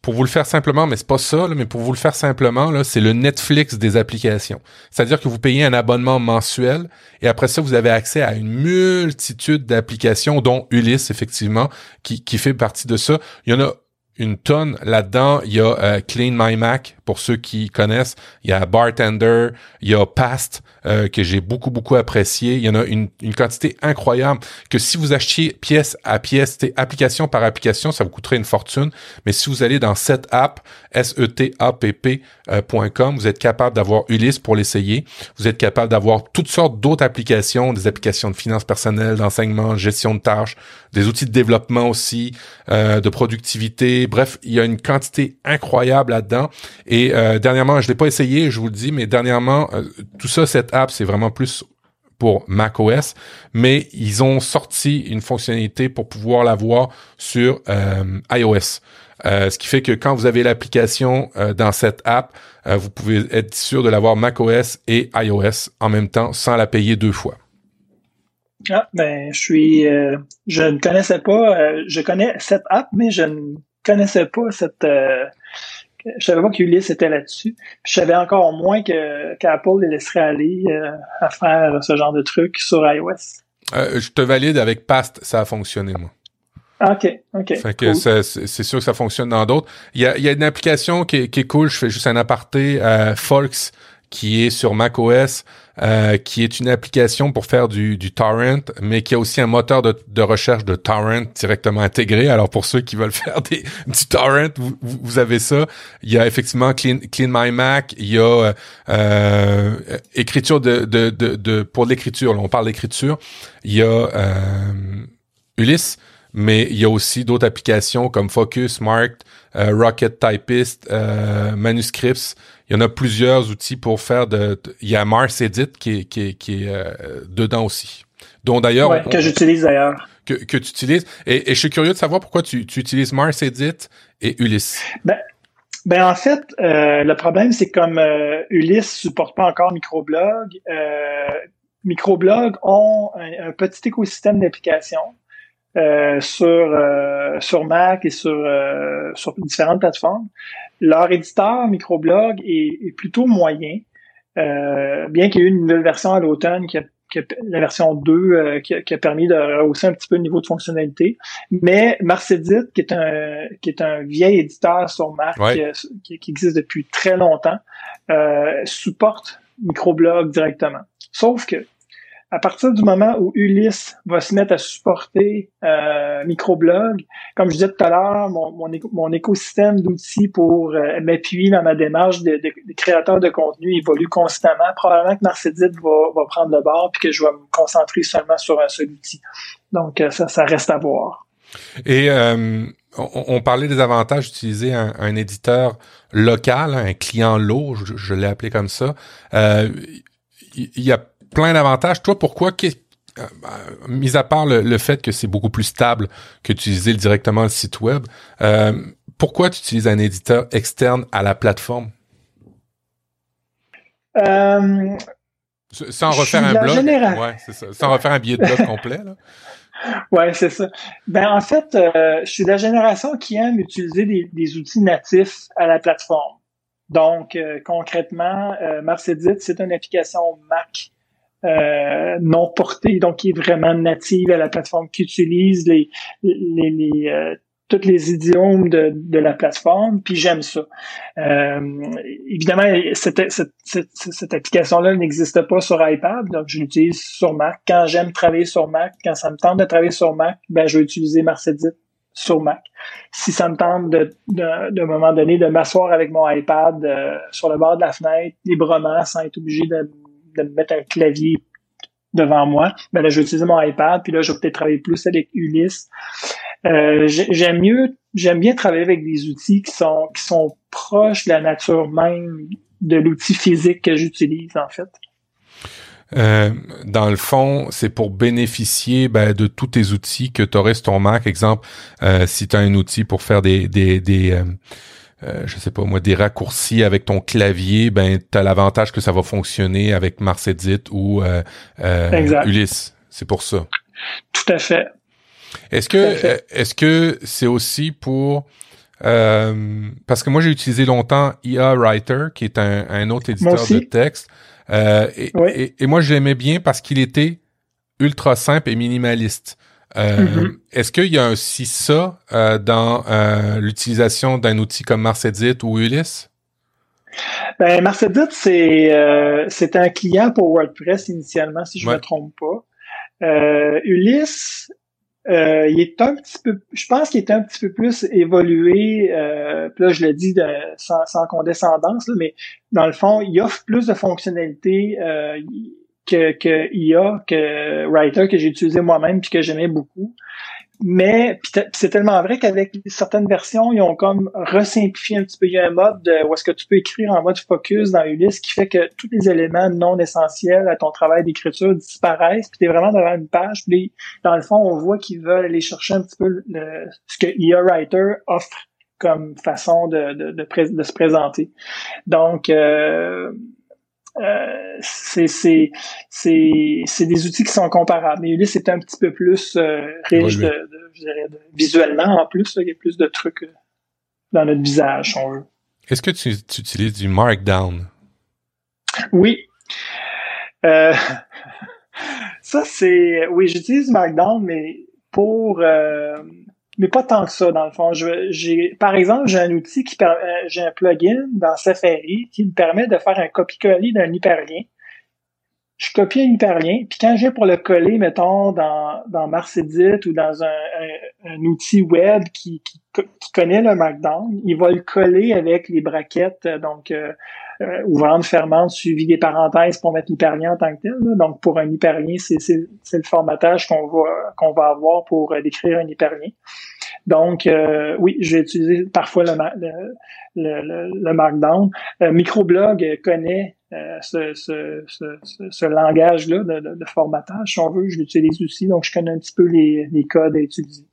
S1: pour vous le faire simplement, mais c'est pas ça, là, mais pour vous le faire simplement, là, c'est le Netflix des applications. C'est-à-dire que vous payez un abonnement mensuel et après ça, vous avez accès à une multitude d'applications, dont Ulysse, effectivement, qui, qui fait partie de ça. Il y en a une tonne là-dedans. Il y a euh, Clean My Mac pour ceux qui connaissent. Il y a Bartender, il y a Past euh, que j'ai beaucoup beaucoup apprécié. Il y en a une, une, quantité incroyable que si vous achetiez pièce à pièce, application par application, ça vous coûterait une fortune. Mais si vous allez dans cette app s e t a p p.com, euh, vous êtes capable d'avoir Ulysse pour l'essayer. Vous êtes capable d'avoir toutes sortes d'autres applications, des applications de finances personnelles, d'enseignement, gestion de tâches, des outils de développement aussi, de productivité. Bref, il y a une quantité incroyable là-dedans. Euh, dernièrement, je l'ai pas essayé, je vous le dis, mais dernièrement, euh, tout ça, cette app, c'est vraiment plus pour macOS, mais ils ont sorti une fonctionnalité pour pouvoir l'avoir sur euh, iOS. ce qui fait que quand vous avez l'application dans cette app, vous pouvez être sûr de l'avoir macOS et iOS en même temps sans la payer deux fois.
S2: Ah, ben, je je ne connaissais pas, je connais cette app, mais je ne connaissais pas cette, je savais pas qu'Ulysse était là-dessus. Je savais encore moins que qu'Apple les laisserait aller à faire ce genre de truc sur iOS.
S1: je te valide avec Past, ça a fonctionné, moi.
S2: OK, OK.
S1: Fait que c'est sûr que ça fonctionne dans d'autres. Il y a, y a une application qui est, qui est cool, je fais juste un aparté, euh, Folks, qui est sur macOS, euh, qui est une application pour faire du, torrent, mais qui a aussi un moteur de, recherche de torrent directement intégré. Alors pour ceux qui veulent <laughs> faire du torrent, vous, avez ça. Il y a effectivement Clean, My Mac, il y a euh, écriture de, pour l'écriture. On parle d'écriture. Il y a euh, Ulysse mais il y a aussi d'autres applications comme Focus, Marked, euh, Rocket Typist, Manuscripts. Il y en a plusieurs outils pour faire de. il y a Mars Edit qui est, qui est, qui est euh, dedans aussi. Dont d'ailleurs.
S2: Ouais, que j'utilise d'ailleurs.
S1: Que, que tu utilises. Et, et, je suis curieux de savoir pourquoi tu, tu utilises Mars Edit et Ulysse.
S2: Ben, ben en fait, le problème, c'est comme Ulysse supporte pas encore Microblog, Microblog ont un petit écosystème d'applications euh, sur euh, sur Mac et sur euh, sur différentes plateformes. Leur éditeur microblog est, est plutôt moyen, bien qu'il y ait eu une nouvelle version à l'automne qui a, la version 2 qui, a, permis de rehausser un petit peu le niveau de fonctionnalité. Mais Marcedit, qui est un qui est un vieil éditeur sur Mac qui, qui, existe depuis très longtemps, supporte microblog directement. Sauf que à partir du moment où Ulysse va se mettre à supporter euh, microblog, comme je disais tout à l'heure, mon, mon, écosystème d'outils pour euh, m'appuyer dans ma démarche de, de, créateur de contenu évolue constamment. Probablement que Marcedit va, va prendre le bord puis que je vais me concentrer seulement sur un seul outil. Donc euh, ça, ça reste à voir.
S1: Et euh, on, parlait des avantages d'utiliser un, éditeur local, un client lourd, je, l'ai appelé comme ça. Il y a plein d'avantages. Toi, pourquoi, euh, bah, mis à part le, fait que c'est beaucoup plus stable que d'utiliser directement le site web, euh, pourquoi tu utilises un éditeur externe à la plateforme?
S2: Euh,
S1: sans refaire un blog? Ouais, c'est ça. Sans refaire un billet de blog <laughs> complet, là.
S2: Ouais, c'est ça. Ben en fait, je suis de la génération qui aime utiliser des, outils natifs à la plateforme. Donc concrètement, Marcedit, c'est une application Mac euh, non portée, donc qui est vraiment native à la plateforme, qui utilise les, les, les euh, toutes les idiomes de, la plateforme, puis j'aime ça. Euh, évidemment, cette, cette, application-là n'existe pas sur iPad, donc je l'utilise sur Mac. Quand j'aime travailler sur Mac, quand ça me tente de travailler sur Mac, ben je vais utiliser Marcedit sur Mac. Si ça me tente de, de, moment donné de m'asseoir avec mon iPad sur le bord de la fenêtre, librement, sans être obligé de de mettre un clavier devant moi, ben là, je vais utiliser mon iPad, puis là, je vais peut-être travailler plus avec Ulysse. Euh, j'aime mieux, j'aime bien travailler avec des outils qui sont, qui sont proches de la nature même de l'outil physique que j'utilise, en fait.
S1: Euh, dans le fond, c'est pour bénéficier ben, de tous tes outils que tu aurais sur ton Mac. Exemple, euh, si tu as un outil pour faire des, des euh, je sais pas moi, des raccourcis avec ton clavier, ben tu as l'avantage que ça va fonctionner avec Marcedit ou euh, euh Ulysse. C'est pour ça.
S2: Tout à fait.
S1: Est-ce que euh, est-ce que c'est aussi pour parce que moi j'ai utilisé longtemps IA Writer qui est un, un autre éditeur de texte et, et, et, moi je l'aimais bien parce qu'il était ultra simple et minimaliste. Euh, mm-hmm. Est-ce qu'il y a aussi ça euh, dans euh, l'utilisation d'un outil comme Marcedit ou Ulysse?
S2: Ben, Marcedit, c'est c'est un client pour WordPress initialement, si je ne me trompe pas. Ulysse, il est un petit peu, je pense qu'il est un petit peu plus évolué. là, je le dis de, sans, sans condescendance, mais dans le fond, il offre plus de fonctionnalités que, que IA, que Writer, que j'ai utilisé moi-même puis que j'aimais beaucoup. Mais c'est tellement vrai qu'avec certaines versions, ils ont comme resimplifié un petit peu. Il y a un mode où est-ce que tu peux écrire en mode focus dans Ulysse qui fait que tous les éléments non essentiels à ton travail d'écriture disparaissent. Puis tu es vraiment devant une page. Puis dans le fond, on voit qu'ils veulent aller chercher un petit peu le, ce que IA Writer offre comme façon de, de, de, se présenter. Donc, euh, euh, c'est c'est c'est des outils qui sont comparables. Mais Ulysse c'est un petit peu plus euh, riche de, de, je dirais, de, visuellement en plus. il y a plus de trucs euh, dans notre visage, si on veut.
S1: Est-ce que tu, tu, utilises du Markdown?
S2: Oui. Euh, <laughs> ça c'est oui, j'utilise Markdown, mais pour mais pas tant que ça dans le fond. j'ai, par exemple, j'ai un outil qui permet, euh, j'ai un plugin dans Safari qui me permet de faire un copie-coller d'un hyperlien. Je copie un hyperlien, puis quand j'ai pour le coller, mettons, dans, dans Edit ou dans un, un, outil web qui, qui, qui, connaît le Markdown, il va le coller avec les braquettes, donc euh, euh, ouvrante, fermante, suivi des parenthèses pour mettre l'hyperlien en tant que tel. Donc, pour un hyperlien, c'est, le formatage qu'on va, qu'on va avoir pour euh, décrire un hyperlien. Donc, euh, oui, je vais utiliser parfois le, le, le, le Markdown. Euh, Microblog connaît ce, ce, ce, ce, langage-là de, de, formatage. Si on veut, je l'utilise aussi. Donc, je connais un petit peu les, les codes à utiliser.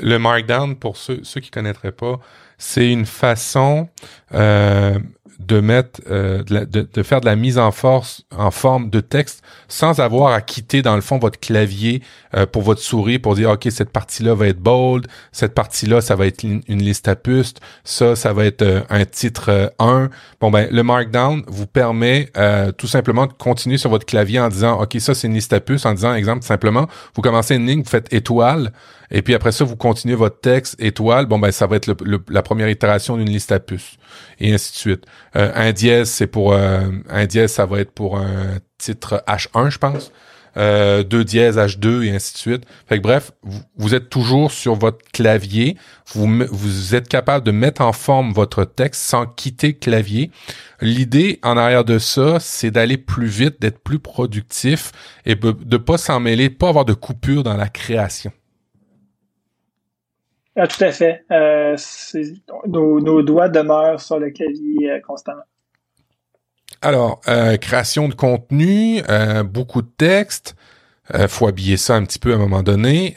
S1: Le Markdown, pour ceux, ceux qui connaîtraient pas, c'est une façon euh, de mettre euh, de, de, faire de la mise en force en forme de texte sans avoir à quitter dans le fond votre clavier euh, pour votre souris pour dire ok cette partie là va être bold cette partie là ça va être une, liste à puces ça ça va être euh, un titre 1 bon ben le markdown vous permet tout simplement de continuer sur votre clavier en disant ok ça c'est une liste à puces en disant exemple simplement vous commencez une ligne vous faites étoile et puis après ça, vous continuez votre texte étoile. Bon, ben ça va être le, la première itération d'une liste à puces. Et ainsi de suite. Euh, un dièse, c'est pour euh, un dièse, ça va être pour un titre H1, je pense. Euh, deux dièses H2 et ainsi de suite. Fait que bref, vous, êtes toujours sur votre clavier. Vous, vous êtes capable de mettre en forme votre texte sans quitter le clavier. L'idée en arrière de ça, c'est d'aller plus vite, d'être plus productif et de pas s'en mêler, de pas avoir de coupure dans la création.
S2: Ah, tout à fait. Euh, nos, nos, doigts demeurent sur le clavier euh, constamment.
S1: Alors, euh, création de contenu, beaucoup de texte. Euh, faut habiller ça un petit peu à un moment donné.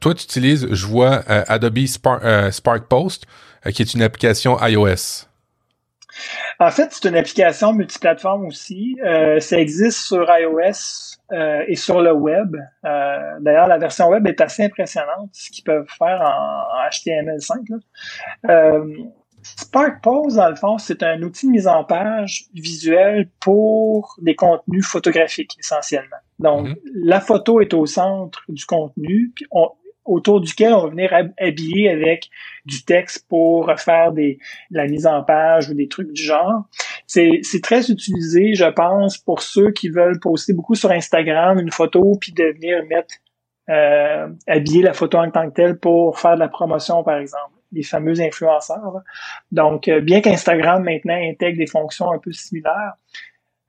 S1: Toi, tu utilises, je vois, Adobe Spark, Spark Post, qui est une application iOS.
S2: En fait, c'est une application multiplateforme aussi. ça existe sur iOS, euh, et sur le web. Euh, d'ailleurs, la version web est assez impressionnante, ce qu'ils peuvent faire en, HTML5. Euh, Spark Pose, dans le fond, c'est un outil de mise en page visuel pour des contenus photographiques, essentiellement. Donc, mm-hmm. la photo est au centre du contenu, puis on, autour duquel on va venir habiller avec du texte pour faire des, la mise en page ou des trucs du genre. C'est, très utilisé, je pense, pour ceux qui veulent poster beaucoup sur Instagram une photo puis de venir mettre euh, habiller la photo en tant que telle pour faire de la promotion, par exemple les fameux influenceurs. Donc, euh, bien qu'Instagram maintenant intègre des fonctions un peu similaires,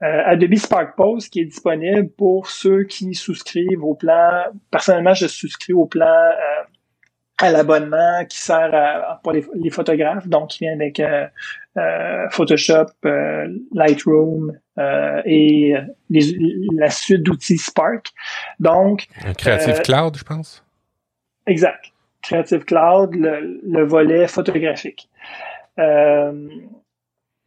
S2: euh, Adobe Spark Post qui est disponible pour ceux qui souscrivent au plan. Personnellement, je souscris au plan euh, à l'abonnement qui sert à, pour les, photographes, donc qui vient avec euh, Photoshop, Lightroom et la suite d'outils Spark. Donc,
S1: Creative Cloud, je pense.
S2: Exact. Creative Cloud, le, le volet photographique.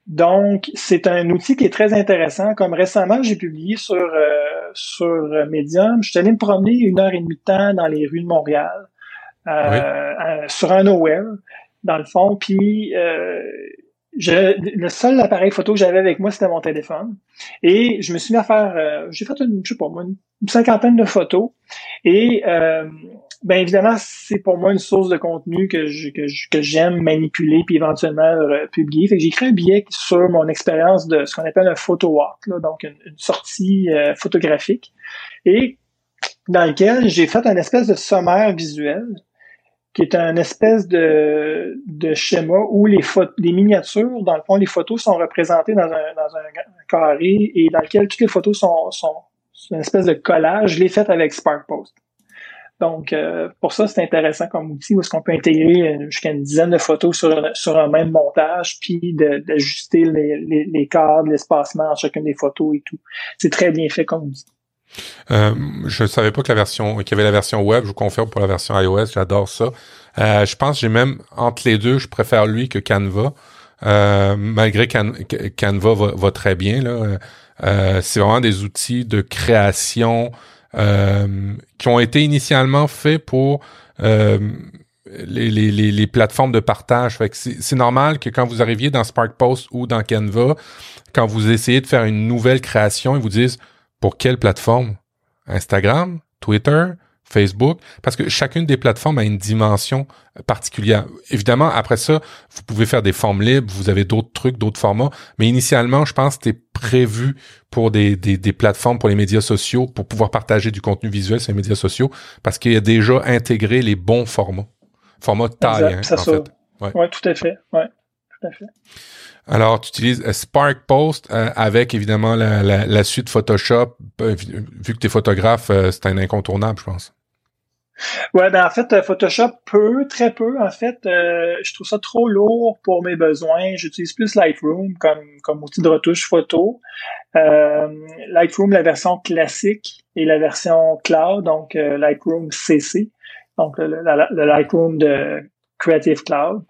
S2: Donc, c'est un outil qui est très intéressant. Comme récemment, j'ai publié sur euh, sur Medium, je suis allé me promener une heure et demie de temps dans les rues de Montréal, euh, euh, sur un nowhere, dans le fond. Puis, je, le seul appareil photo que j'avais avec moi, c'était mon téléphone. Et je me suis mis à faire, j'ai fait une, je sais pas une, cinquantaine de photos. Et ben évidemment, c'est pour moi une source de contenu que je, que, j'aime manipuler puis éventuellement euh, publier. Fait que j'ai écrit un billet sur mon expérience de ce qu'on appelle un photo walk, donc une, sortie euh, photographique, et dans lequel j'ai fait un espèce de sommaire visuel qui est un espèce de, de schéma où les, les miniatures, dans le fond, les photos sont représentées dans un, dans un carré et dans lequel toutes les photos sont, sont une espèce de collage. Je l'ai fait avec Spark Post. Donc, euh, pour ça, c'est intéressant comme outil où est-ce qu'on peut intégrer euh, jusqu'à une dizaine de photos sur, sur un même montage, puis d'ajuster les, les, les, cadres, l'espacement en chacune des photos et tout. C'est très bien fait comme outil.
S1: Euh, je savais pas que la version qu'il y avait la version web, je vous confirme pour la version iOS, j'adore ça. Euh, je pense que j'ai même entre les deux, je préfère lui que Canva. euh, malgré Canva va, très bien. Là, c'est vraiment des outils de création qui ont été initialement faits pour les, plateformes de partage. C'est normal que quand vous arriviez dans Spark Post ou dans Canva, quand vous essayez de faire une nouvelle création, ils vous disent pour quelle plateforme? Instagram, Twitter, Facebook, parce que chacune des plateformes a une dimension particulière. Évidemment, après ça, vous pouvez faire des formes libres, vous avez d'autres trucs, d'autres formats, mais initialement, je pense que c'était prévu pour des, des, des, plateformes, pour les médias sociaux, pour pouvoir partager du contenu visuel sur les médias sociaux, parce qu'il y a déjà intégré les bons formats. Format de taille, hein, en fait.
S2: Ouais. ouais. tout à fait. Ouais, tout à fait.
S1: Alors, tu utilises euh, Spark Post euh, avec évidemment la, suite Photoshop. Euh, vu que tu es photographe, c'est un incontournable, je pense.
S2: Ouais, ben en fait, Photoshop peu, très peu. En fait, je trouve ça trop lourd pour mes besoins. J'utilise plus Lightroom comme, comme outil de retouche photo. Lightroom, la version classique et la version cloud, donc Lightroom CC, donc le, Lightroom de Creative Cloud.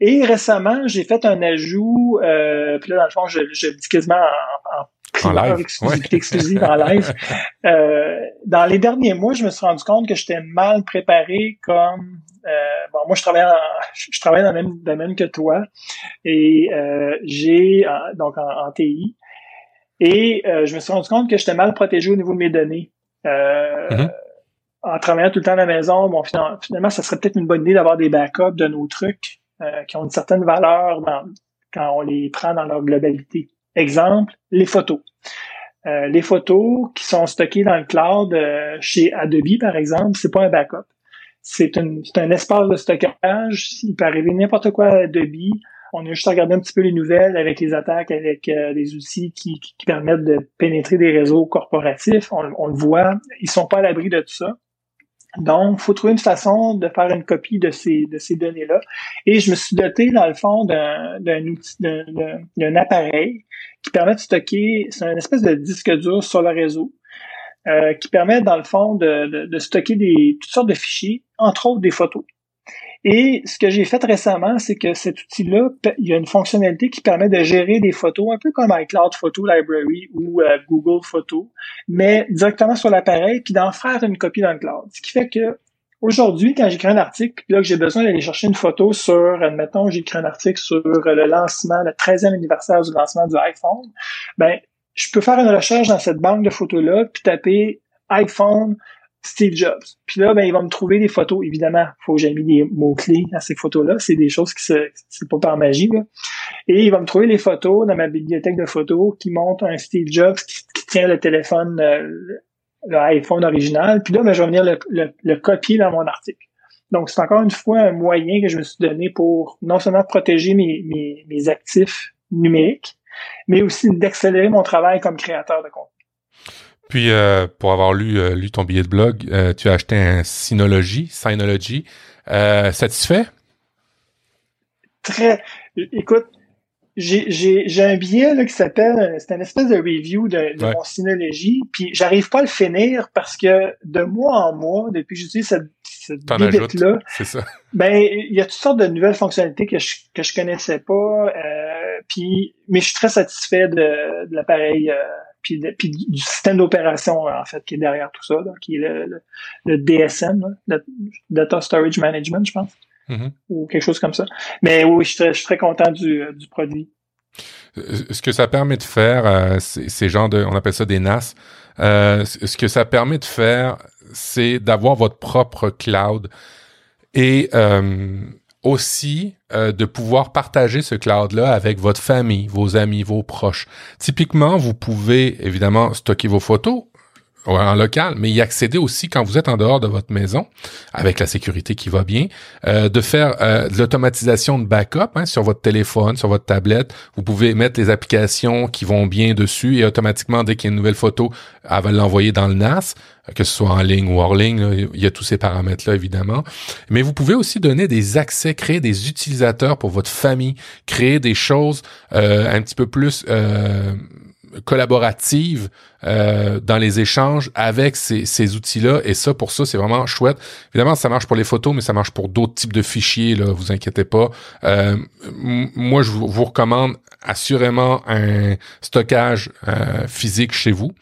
S2: Et récemment, j'ai fait un ajout, euh, puis là, dans le fond, je, je dis quasiment en, en, en live, exclusivité exclusive en live. <laughs> Euh, dans les derniers mois, je me suis rendu compte que j'étais mal préparé comme euh, bon, moi je travaille en, je travaille dans le même domaine que toi et euh, j'ai donc en, TI et euh, je me suis rendu compte que j'étais mal protégé au niveau de mes données. Euh, mm-hmm. En travaillant tout le temps à la maison, bon finalement, ça serait peut-être une bonne idée d'avoir des backups de nos trucs. Euh, qui ont une certaine valeur quand on les prend dans leur globalité. Exemple, les photos. Euh, les photos qui sont stockées dans le cloud euh, chez Adobe, par exemple, c'est pas un backup. C'est un espace de stockage. Il peut arriver n'importe quoi à Adobe. On a juste à regarder un petit peu les nouvelles avec les attaques, avec les outils qui, qui, permettent de pénétrer des réseaux corporatifs. On, on, le voit. Ils sont pas à l'abri de tout ça. Donc, il faut trouver une façon de faire une copie de ces, de ces données-là. Et je me suis doté, dans le fond, d'un outil, d'un appareil qui permet de stocker, c'est une espèce de disque dur sur le réseau, euh, qui permet, dans le fond, de, de stocker des, toutes sortes de fichiers, entre autres des photos. Et ce que j'ai fait récemment, c'est que cet outil-là, il y a une fonctionnalité qui permet de gérer des photos, un peu comme iCloud Photo Library ou euh, Google Photo, mais directement sur l'appareil, puis d'en faire une copie dans le cloud. Ce qui fait que aujourd'hui, quand j'écris un article, puis là que j'ai besoin d'aller chercher une photo sur, admettons, j'écris un article sur le lancement, le 13e anniversaire du lancement du iPhone, ben je peux faire une recherche dans cette banque de photos-là, puis taper iPhone Steve Jobs. Puis là, ben, il va me trouver des photos. Évidemment, faut que j'ai mis des mots-clés à ces photos-là. C'est des choses qui se, c'est pas par magie, là. Et il va me trouver les photos dans ma bibliothèque de photos qui montrent un Steve Jobs qui, tient le téléphone, euh, le, iPhone original. Puis là, ben, je vais venir le, le, copier dans mon article. Donc, c'est encore une fois un moyen que je me suis donné pour non seulement protéger mes, mes, mes actifs numériques, mais aussi d'accélérer mon travail comme créateur de contenu.
S1: Puis, euh, pour avoir lu, euh, lu ton billet de blog, euh, tu as acheté un Synology, Synology. satisfait?
S2: Très. Écoute, j'ai un billet là, qui s'appelle, c'est une espèce de review de, de mon Synology, puis j'arrive pas à le finir parce que de mois en mois, depuis que j'utilise cette, cette là
S1: ça. <laughs>
S2: Ben, il y a toutes sortes de nouvelles fonctionnalités que je que je connaissais pas, puis mais je suis très satisfait de, de l'appareil puis, du système d'opération en fait qui est derrière tout ça, qui est le, DSM, le Data Storage Management, je pense, mm-hmm. ou quelque chose comme ça. Mais oui, je suis très, content du, du produit.
S1: Euh, ce que ça permet de faire, euh, ces gens de, on appelle ça des NAS, euh, ce que ça permet de faire, c'est d'avoir votre propre cloud et euh, aussi euh, de pouvoir partager ce cloud-là avec votre famille, vos amis, vos proches. Typiquement, vous pouvez évidemment stocker vos photos en local, mais y accéder aussi quand vous êtes en dehors de votre maison, avec la sécurité qui va bien, euh, de faire euh, de l'automatisation de backup hein, sur votre téléphone, sur votre tablette. Vous pouvez mettre les applications qui vont bien dessus et automatiquement, dès qu'il y a une nouvelle photo, elle va l'envoyer dans le NAS, que ce soit en ligne ou hors ligne. il y a tous ces paramètres-là, évidemment. Mais vous pouvez aussi donner des accès, créer des utilisateurs pour votre famille, créer des choses euh, un petit peu plus collaborative euh, dans les échanges avec ces, ces outils-là. Et ça, pour ça, c'est vraiment chouette. Évidemment, ça marche pour les photos, mais ça marche pour d'autres types de fichiers. Là, vous inquiétez pas. Euh, moi, je vous, recommande assurément un stockage euh, physique chez vous.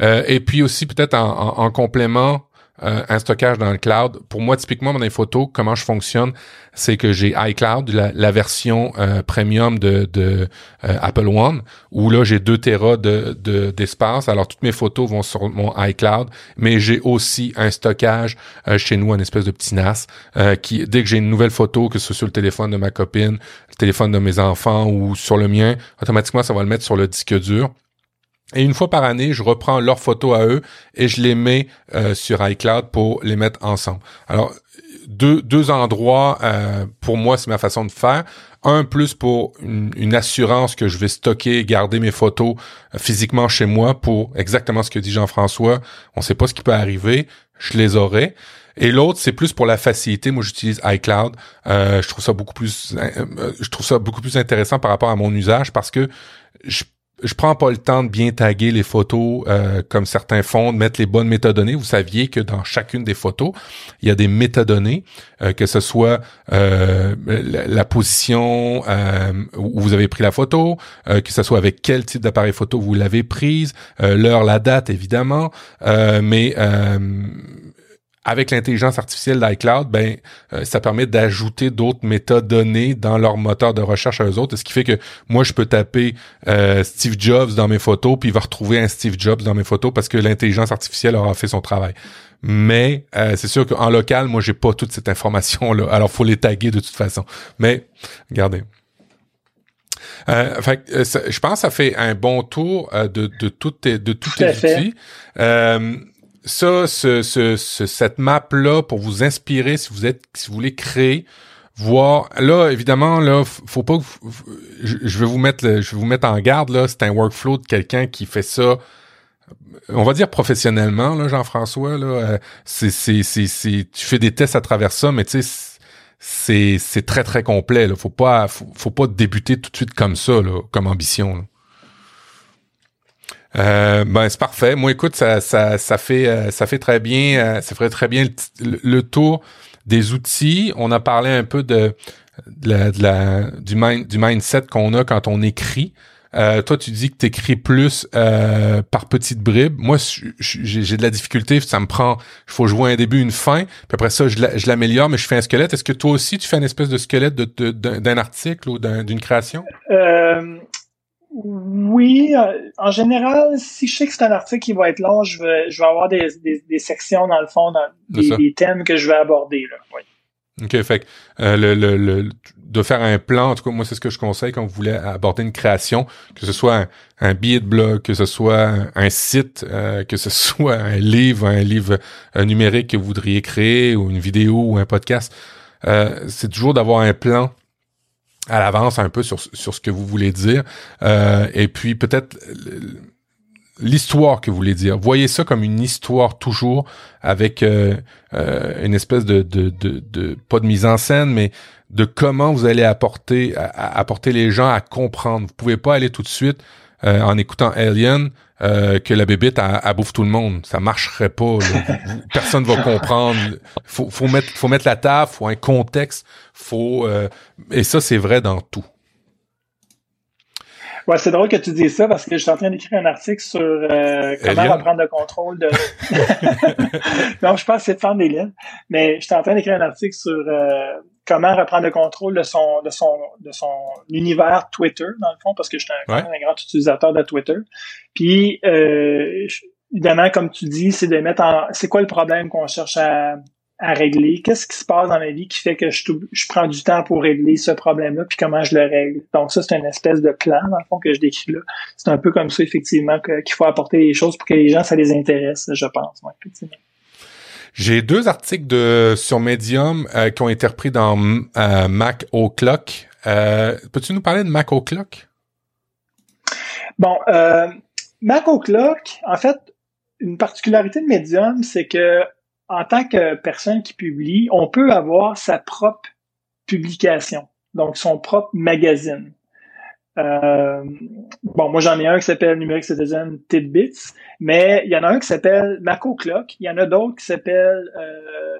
S1: et puis aussi peut-être en, en complément euh, un stockage dans le cloud. Pour moi, typiquement, dans les photos, comment je fonctionne, c'est que j'ai iCloud, la, version euh, premium de, euh, Apple One, où là, j'ai 2 Tera de, d'espace. Alors, toutes mes photos vont sur mon iCloud, mais j'ai aussi un stockage chez nous, un espèce de petit NAS, qui, dès que j'ai une nouvelle photo, que ce soit sur le téléphone de ma copine, le téléphone de mes enfants ou sur le mien, automatiquement, ça va le mettre sur le disque dur. Et une fois par année, je reprends leurs photos à eux et je les mets euh, sur iCloud pour les mettre ensemble. Alors, deux, deux endroits, euh, pour moi, c'est ma façon de faire. Un plus pour une, assurance que je vais stocker, garder mes photos euh, physiquement chez moi pour exactement ce que dit Jean-François. On ne sait pas ce qui peut arriver, je les aurai. Et l'autre, c'est plus pour la facilité. Moi, j'utilise iCloud. je trouve ça beaucoup plus, je trouve ça beaucoup plus intéressant par rapport à mon usage parce que je je prends pas le temps de bien taguer les photos euh, comme certains font, de mettre les bonnes métadonnées. Vous saviez que dans chacune des photos, il y a des métadonnées, euh, que ce soit euh, la, position où vous avez pris la photo, que ce soit avec quel type d'appareil photo vous l'avez prise, l'heure, la date évidemment, mais avec l'intelligence artificielle d'iCloud, ben euh, ça permet d'ajouter d'autres métadonnées dans leur moteur de recherche à eux autres, ce qui fait que moi je peux taper euh, Steve Jobs dans mes photos puis il va retrouver un Steve Jobs dans mes photos parce que l'intelligence artificielle aura fait son travail. Mais euh, c'est sûr qu'en local, moi j'ai pas toute cette information là. Alors faut les taguer de toute façon. Mais regardez. Euh, fait, je pense que ça fait un bon tour de, de toutes tes, de tous tes outils ça, ce, ce, cette map-là, pour vous inspirer, si vous êtes, si vous voulez créer, voir. Là, évidemment, là, faut pas. Que, je, vais vous mettre, je vais vous mettre en garde. Là, c'est un workflow de quelqu'un qui fait ça. On va dire professionnellement, là, Jean-François. Là, euh, c'est, c'est, c'est, tu fais des tests à travers ça, mais tu sais, c'est, c'est très très complet. Là. Faut pas, faut, faut pas débuter tout de suite comme ça, là, comme ambition. Là. Euh, ben c'est parfait. Moi, écoute, ça, ça, ça fait, euh, ça fait très bien, euh, ça ferait très bien le, tour des outils. On a parlé un peu de, la, du, du mindset qu'on a quand on écrit. toi, tu dis que tu écris plus par petites bribes. Moi, j'ai de la difficulté. Ça me prend. Il faut jouer un début, une fin. Puis après ça, je l'améliore, mais je fais un squelette. Est-ce que toi aussi, tu fais une espèce de squelette d'un de, article ou d'une création?
S2: Oui, euh, en général, si je sais que c'est un article qui va être long, je vais, je vais avoir des, des, sections dans le fond, dans des, thèmes que je vais aborder. Là. Oui.
S1: OK, fait euh, le, le, de faire un plan, en tout cas, moi, c'est ce que je conseille quand vous voulez aborder une création, que ce soit un, billet de blog, que ce soit un, site, euh, que ce <laughs> soit un livre, un livre numérique que vous voudriez créer, ou une vidéo, ou un podcast. c'est toujours d'avoir un plan à l'avance un peu sur, ce que vous voulez dire. Euh, et puis peut-être l'histoire que vous voulez dire. Voyez ça comme une histoire toujours avec euh, euh, une espèce de, de, de, pas de mise en scène, mais de comment vous allez apporter apporter les gens à comprendre. Vous pouvez pas aller tout de suite en écoutant Alien euh, que la bébite a, bouffe tout le monde. Ça marcherait pas. personne va comprendre. Faut, faut mettre, faut mettre la table, faut un contexte, faut euh, et ça c'est vrai dans tout.
S2: Ouais, c'est drôle que tu dises ça parce que je suis en train d'écrire un article sur euh, comment reprendre le contrôle de. <laughs> non, je pense que c'est de faire des mais je suis en train d'écrire un article sur euh, comment reprendre le contrôle de son de son de son univers Twitter dans le fond parce que je suis un, grand utilisateur de Twitter. Puis euh, évidemment, comme tu dis, c'est de mettre en c'est quoi le problème qu'on cherche à, à régler, qu'est-ce qui se passe dans ma vie qui fait que je, je prends du temps pour régler ce problème-là, puis comment je le règle? Donc ça, c'est une espèce de plan, dans le fond, que je décris là. C'est un peu comme ça, effectivement, qu'il faut apporter les choses pour que les gens, ça les intéresse, je pense.
S1: J'ai deux articles de sur Medium euh, qui ont été repris dans euh, Mac O'Clock. Euh, peux-tu nous parler de Mac O'Clock?
S2: Bon, Mac O'Clock, en fait, une particularité de Medium, c'est que en tant que personne qui publie, on peut avoir sa propre publication, donc son propre magazine. Euh, bon, moi j'en ai un qui s'appelle Numeric Citizen Tidbits, mais il y en a un qui s'appelle Maco Clock, il y en a d'autres qui s'appellent euh,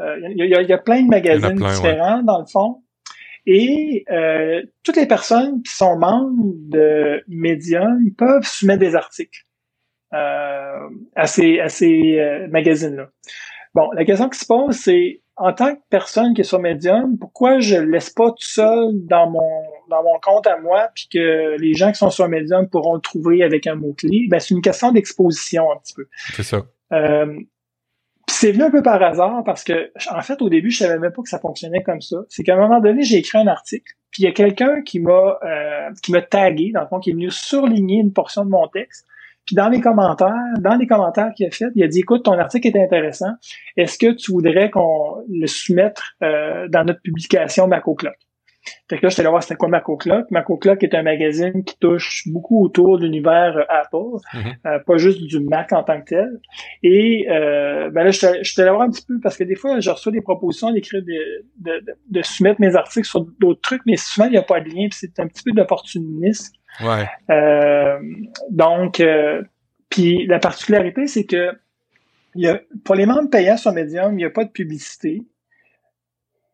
S2: euh, il, y a, il, y a, plein de magazines différents dans le fond. Et euh, toutes les personnes qui sont membres de Medium peuvent soumettre des articles à ces, à ces euh, magazines-là. Bon, la question qui se pose, c'est en tant que personne qui est sur Medium, pourquoi je le laisse pas tout seul dans mon dans mon compte à moi, puis que les gens qui sont sur Medium pourront le trouver avec un mot-clé? Ben, c'est une question d'exposition un petit peu.
S1: C'est ça.
S2: Euh, c'est venu un peu par hasard parce que, en fait, au début, je savais même pas que ça fonctionnait comme ça. C'est qu'à un moment donné, j'ai écrit un article, puis il y a quelqu'un qui m'a euh, qui m'a tagué, dans le fond, qui est venu surligner une portion de mon texte. Puis dans les commentaires, dans les commentaires qu'il a fait, il a dit écoute, ton article est intéressant. Est-ce que tu voudrais qu'on le soumette euh, dans notre publication MacoClock? Fait que là, j'étais allé voir c'était quoi MacoClock. MacoClock est un magazine qui touche beaucoup autour de l'univers euh, Apple, mhm. euh, pas juste du Mac en tant que tel. Et euh, ben là, j'étais allé voir un petit peu parce que des fois, je reçois des propositions d'écrire de, de, de, soumettre mes articles sur d'autres trucs, mais souvent, il n'y a pas de lien, c'est un petit peu d'opportunisme.
S1: Ouais.
S2: Euh, donc, puis la particularité, c'est que y a, pour les membres payants sur Medium, il n'y a pas de publicité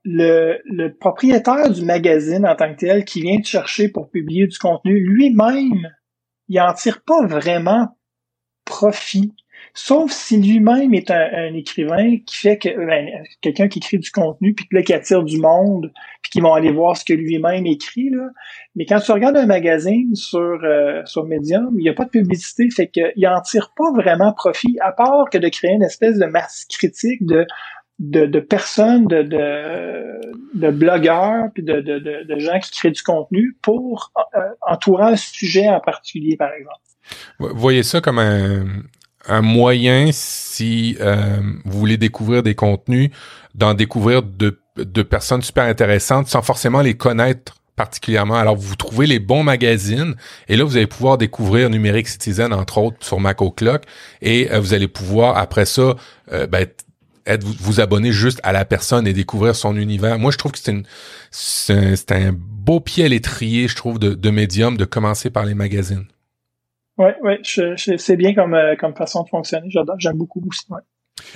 S2: le, le, propriétaire du magazine en tant que tel qui vient te chercher pour publier du contenu, lui-même, il en tire pas vraiment profit. Sauf si lui-même est un, écrivain qui fait que ben, quelqu'un qui écrit du contenu puis là qui attire du monde puis qui vont aller voir ce que lui-même écrit là. Mais quand tu regardes un magazine sur euh, sur Medium, il n'y a pas de publicité, fait qu'il en tire pas vraiment profit à part que de créer une espèce de masse critique de de, de personnes, de, de, de blogueurs, puis de, de, de, gens qui créent du contenu pour euh, entourer un sujet en particulier, par exemple.
S1: Vous voyez ça comme un, un moyen, si euh, vous voulez découvrir des contenus, d'en découvrir de, de personnes super intéressantes sans forcément les connaître particulièrement. Alors, vous trouvez les bons magazines et là, vous allez pouvoir découvrir Numérique Citizen, entre autres, sur Mac O'Clock et euh, vous allez pouvoir, après ça, ben, être vous, vous, abonner juste à la personne et découvrir son univers. Moi, je trouve que c'est une c'est un, beau pied à l'étrier, je trouve, de, de médium de commencer par les magazines.
S2: Ouais, ouais, c'est bien comme euh, comme façon de fonctionner. J'adore, j'aime beaucoup aussi. Ouais.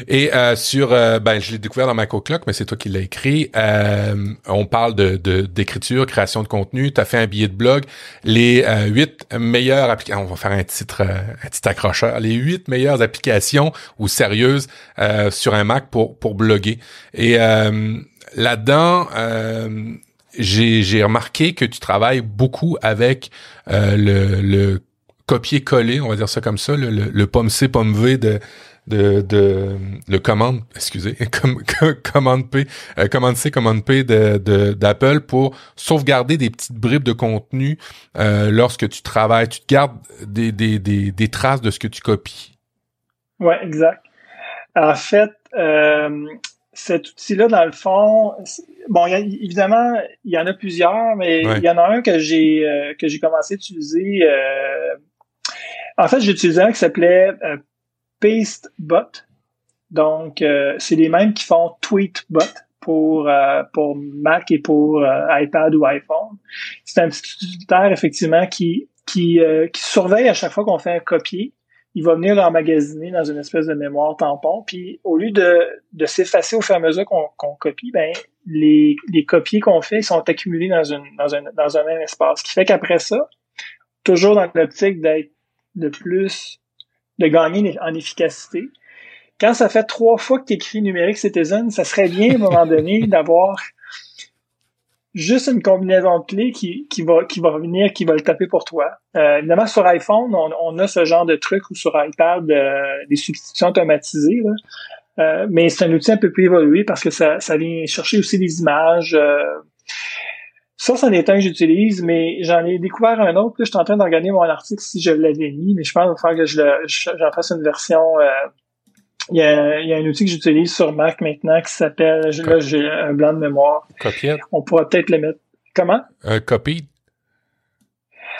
S1: Et euh, sur, euh, ben, je l'ai découvert dans MacOClock, mais c'est toi qui l'as écrit. Euh, on parle de d'écriture, création de contenu. Tu fait un billet de blog. Les huit meilleures applications, on va faire un titre, un titre accrocheur. Les huit meilleures applications ou sérieuses sur un Mac pour pour bloguer. Et là-dedans, j'ai remarqué que tu travailles beaucoup avec le, le copier-coller, on va dire ça comme ça, le, le, le pomme C, pomme V de de, de le commande, excusez, <laughs> com, commande P, euh, commande C, commande P de d'Apple pour sauvegarder des petites bribes de contenu euh, lorsque tu travailles. Tu te gardes des, des, des, des traces de ce que tu copies.
S2: Ouais, exact. En fait, euh, cet outil-là, dans le fond, bon, évidemment, il y en a plusieurs, mais il y en a un que j'ai euh, que j'ai commencé à utiliser. Euh, en fait, j'ai utilisé un qui s'appelait PasteBot. Donc, euh, c'est les mêmes qui font TweetBot pour, euh, pour Mac et pour euh, iPad ou iPhone. C'est un petit utilitaire, effectivement, qui, qui, qui surveille à chaque fois qu'on fait un copier. Il va venir l'emmagasiner dans une espèce de mémoire tampon. Puis, au lieu de, de s'effacer au fur et à mesure qu'on copie, ben, les, les copiers qu'on fait sont accumulés dans, une, dans, un, dans un même espace. Ce qui fait qu'après ça, toujours dans l'optique d'être de plus de gagner en efficacité. Quand ça fait trois fois que tu écris numérique Citizen, ça serait bien à un moment donné <laughs> d'avoir juste une combinaison de clés qui, qui va qui va revenir, qui va le taper pour toi. Euh, évidemment, sur iPhone, on, a ce genre de truc ou sur iPad euh, des substitutions automatisées. Euh, mais c'est un outil un peu plus évolué parce que ça, ça vient chercher aussi des images. Euh, ça, c'en est un que j'utilise, mais j'en ai découvert un autre. je suis en train de regarder mon article si je l'avais mis, mais je pense qu'il que je j'en fasse une version. Euh, il, y a, il y a un outil que j'utilise sur Mac maintenant qui s'appelle. Là, j'ai un blanc de mémoire.
S1: Copier.
S2: On pourra peut-être le mettre. Comment?
S1: Un copy.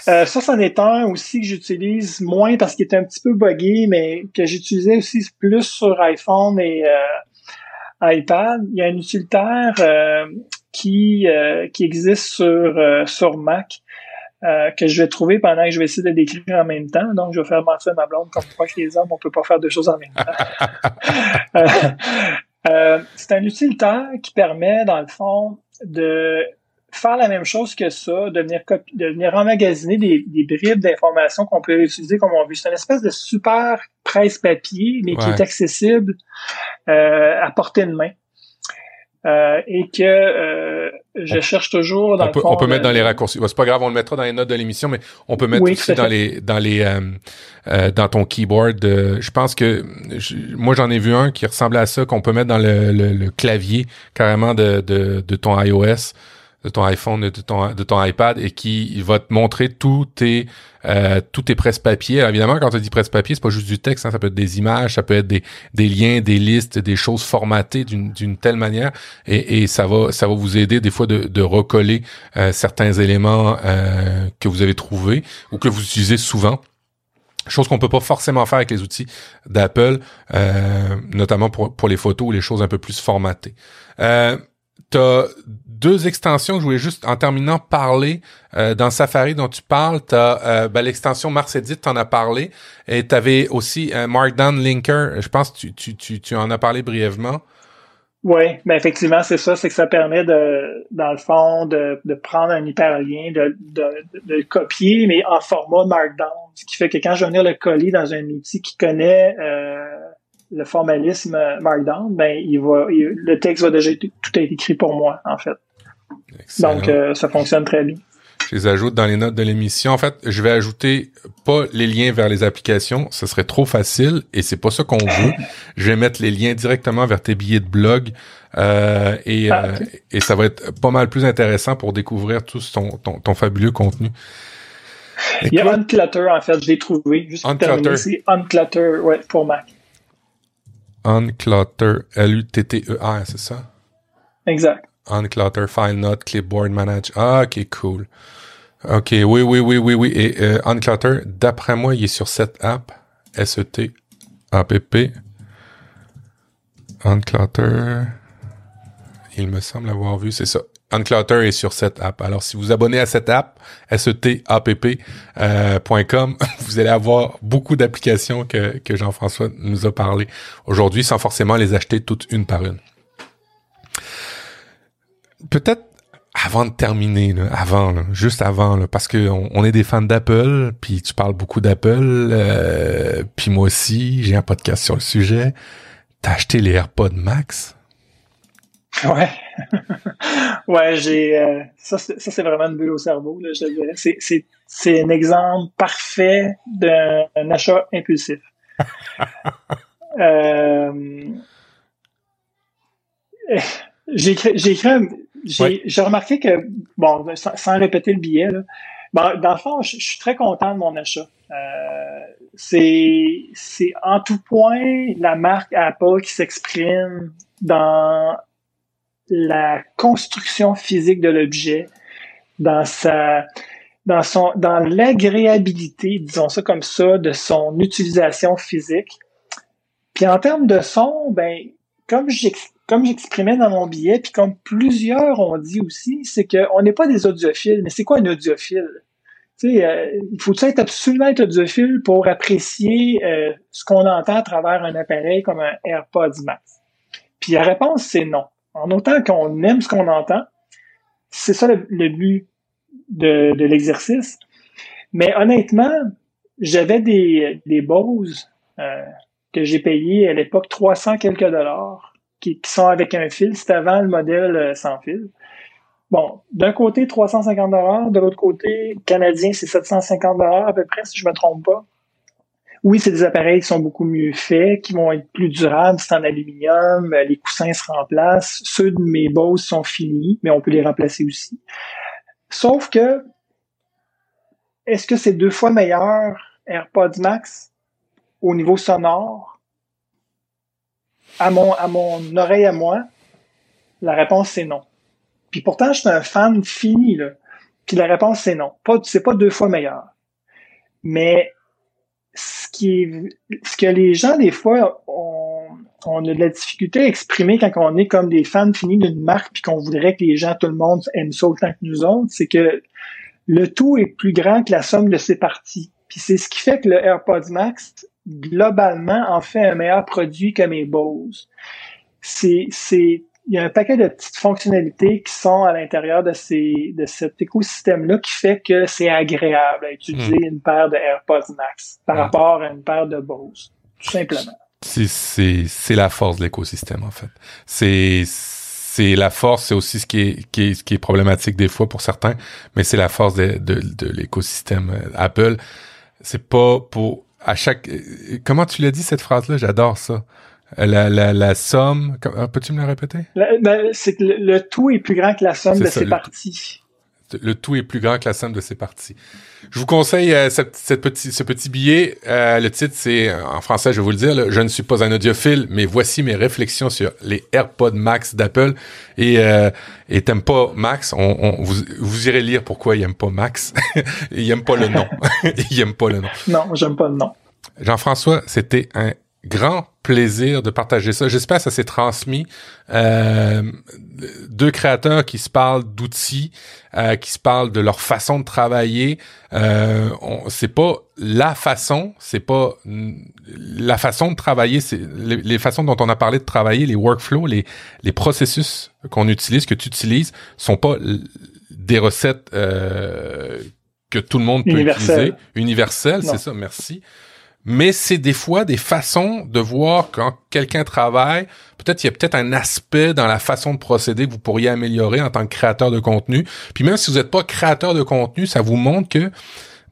S2: Euh, ça, c'en est un aussi que j'utilise moins parce qu'il est un petit peu buggé, mais que j'utilisais aussi plus sur iPhone et euh, iPad. Il y a un utilitaire euh, qui, euh, qui existe sur, euh, sur Mac. euh, que je vais trouver pendant que je vais essayer de décrire en même temps. Donc, je vais faire mentir à ma blonde comme quoi que les hommes, on peut pas faire deux choses en même temps. <laughs> c'est un utilitaire qui permet, dans le fond, de faire la même chose que ça, de venir, de venir emmagasiner des, des bribes d'informations qu'on peut utiliser comme on veut. C'est une espèce de super presse-papier, mais qui est accessible euh, à portée de main. Euh, et que euh, je cherche toujours dans
S1: on peut, on peut mettre dans les raccourcis. c'est pas grave, on le mettra dans les notes de l'émission, mais on peut mettre aussi dans les dans les euh, euh dans ton keyboard. je pense que moi j'en ai vu un qui ressemblait à ça qu'on peut mettre dans le, le, le clavier carrément de, de, de ton iOS de ton iPhone, de ton, de ton iPad et qui va te montrer tous tes euh, tes presse-papier. Évidemment, quand on dit presse-papier, c'est pas juste du texte, hein, ça peut être des images, ça peut être des, des liens, des listes, des choses formatées d'une telle manière et, et, ça va ça va vous aider des fois de, de recoller euh, certains éléments euh, que vous avez trouvés ou que vous utilisez souvent. Chose qu'on peut pas forcément faire avec les outils d'Apple, euh, notamment pour, pour les photos ou les choses un peu plus formatées. Euh, T'as deux extensions que je voulais juste, en terminant, parler. Euh, dans Safari dont tu parles, tu as euh, ben, l'extension Mars tu en as parlé. Et tu avais aussi un Markdown Linker. Je pense que tu, tu, tu, tu en as parlé brièvement.
S2: Oui, ben effectivement, c'est ça, c'est que ça permet de, dans le fond, de, de prendre un hyperlien, de, de, le copier, mais en format Markdown. Ce qui fait que quand je vais venir le coller dans un outil qui connaît euh, le formalisme Markdown, ben il va, le texte va déjà tout être écrit pour moi, en fait. Donc, euh, ça fonctionne très bien.
S1: Je les ajoute dans les notes de l'émission. En fait, je vais ajouter pas les liens vers les applications, ce serait trop facile et c'est pas ça qu'on <laughs> veut. je vais mettre les liens directement vers tes billets de blog euh, et, ah, euh, et ça va être pas mal plus intéressant pour découvrir tout ton, ton, fabuleux contenu.
S2: Il y a Unclutter, en fait, je l'ai trouvé. Juste Unclutter. C'est Unclutter, ouais, pour Mac.
S1: Unclutter, L-U-T-T-E-R, c'est ça?
S2: Exact.
S1: Unclutter, File Note, Clipboard Manage. Ah, ok, cool. Ok, oui, oui, oui, oui, oui. Et euh, Unclutter, d'après moi, il est sur cette app. S-E-T-A-P-P. Unclutter. Il me semble avoir vu, c'est ça. Unclutter est sur cette app. Alors, si vous abonnez à cette app, S-E-T-A-P-P.com, euh, <laughs> vous allez avoir beaucoup d'applications que, que Jean-François nous a parlé aujourd'hui sans forcément les acheter toutes une par une peut-être avant de terminer, avant, juste avant, parce que on, est des fans d'Apple, puis tu parles beaucoup d'Apple, euh, puis moi aussi, j'ai un podcast sur le sujet. T'as acheté les AirPods Max?
S2: Ouais, <laughs> ouais, j'ai euh, ça, c'est vraiment une bulle au cerveau, là, je dirais. C'est c'est c'est un exemple parfait d'un achat impulsif. <laughs> euh, j'ai écrit, j'ai remarqué que, bon, sans, répéter le billet, là, bon, dans le fond, je, suis très content de mon achat. Euh, c'est en tout point la marque Apple qui s'exprime dans la construction physique de l'objet, dans sa dans son dans l'agréabilité, disons ça comme ça, de son utilisation physique. Puis en termes de son, ben comme j'explique comme j'exprimais dans mon billet, puis comme plusieurs ont dit aussi, c'est qu'on n'est pas des audiophiles. Mais c'est quoi un audiophile? Tu sais, euh, il faut être absolument être audiophile pour apprécier euh, ce qu'on entend à travers un appareil comme un AirPods Max. Puis la réponse, c'est non. En autant qu'on aime ce qu'on entend, c'est ça le, but de, de l'exercice. Mais honnêtement, j'avais des, des Bose euh, que j'ai payé à l'époque 300 quelques dollars qui, sont avec un fil. C'était avant le modèle euh, sans fil. Bon, d'un côté 350 dollars, de l'autre côté canadien c'est 750 dollars à peu près si je me trompe pas. Oui, c'est des appareils qui sont beaucoup mieux faits, qui vont être plus durables, c'est en aluminium, euh, les coussins se remplacent. Ceux de mes Bose sont finis, mais on peut les remplacer aussi. Sauf que, est-ce que c'est deux fois meilleur AirPods Max au niveau sonore à mon, à mon oreille à moi, la réponse c'est non. Puis pourtant, je suis un fan fini, là. Puis la réponse c'est non. Pas, c'est pas deux fois meilleur. Mais ce qui ce que les gens, des fois, ont, on a de la difficulté à exprimer quand on est comme des fans finis d'une marque puis qu'on voudrait que les gens, tout le monde aime ça autant que nous autres, c'est que le tout est plus grand que la somme de ses parties. Puis c'est ce qui fait que le AirPods Max, globalement, en fait un meilleur produit que mes Bose. C'est, c'est, il y a un paquet de petites fonctionnalités qui sont à l'intérieur de ces, de cet écosystème-là qui fait que c'est agréable à utiliser hmm. une paire de AirPods Max par rapport à une paire de Bose. Tout simplement.
S1: C'est, c'est, c'est la force de l'écosystème, en fait. C'est, c'est la force, c'est aussi ce qui est, qui est, ce qui est problématique des fois pour certains, mais c'est la force de, de, de l'écosystème euh, Apple. C'est pas pour à chaque. Comment tu l'as dit cette phrase-là? J'adore ça. La, la, la somme. Ah, peux-tu me la répéter?
S2: Ben, C'est que le, tout est plus grand que la somme de ses parties
S1: le tout est plus grand que la somme de ses parties. Je vous conseille euh, cette, cette petit, ce petit billet. Euh, le titre, c'est en français, je vais vous le dire. je ne suis pas un audiophile, mais voici mes réflexions sur les AirPods Max d'Apple. Et euh, et t'aimes pas Max? On, on, vous, vous irez lire pourquoi il aime pas Max. <laughs> il aime pas le nom. <laughs> il aime pas le nom.
S2: Non, j'aime pas le nom.
S1: Jean-François, c'était un grand plaisir de partager ça. J'espère que ça s'est transmis. Euh, deux créateurs qui se parlent d'outils, euh, qui se parlent de leur façon de travailler. Euh, c'est pas la façon, c'est pas la façon de travailler. C'est les, façons dont on a parlé de travailler, les workflows, les les processus qu'on utilise, que tu utilises, sont pas des recettes euh, que tout le monde peut utiliser. Universelles, c'est ça. Merci mais c'est des fois des façons de voir quand quelqu'un travaille. Peut-être il y a peut-être un aspect dans la façon de procéder que vous pourriez améliorer en tant que créateur de contenu. Puis même si vous n'êtes pas créateur de contenu, ça vous montre que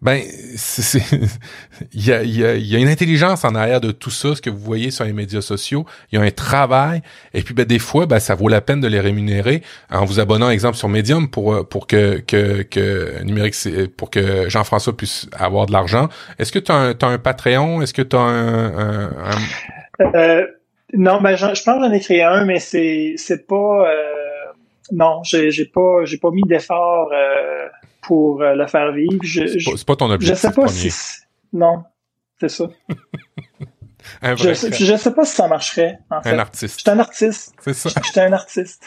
S1: ben, <laughs> il y a, y, a, y a, une intelligence en arrière de tout ça, ce que vous voyez sur les médias sociaux. Il y a un travail, et puis ben, des fois, ben, ça vaut la peine de les rémunérer en vous abonnant, exemple, sur Medium pour pour que que, que numérique, pour que Jean-François puisse avoir de l'argent. Est-ce que tu as, as, un Patreon? Est-ce que tu as un,
S2: Euh, non, ben, je, pense que j'en ai créé un, mais c'est c'est pas. Euh, non, j'ai pas j'ai pas mis d'effort. Euh, pour euh, le faire vivre.
S1: C'est pas, ton objectif.
S2: Je sais pas si. Non, c'est ça. <laughs> je, sais, sais pas si ça marcherait. En fait.
S1: Un artiste.
S2: J'étais un artiste.
S1: C'est ça.
S2: J'étais un artiste.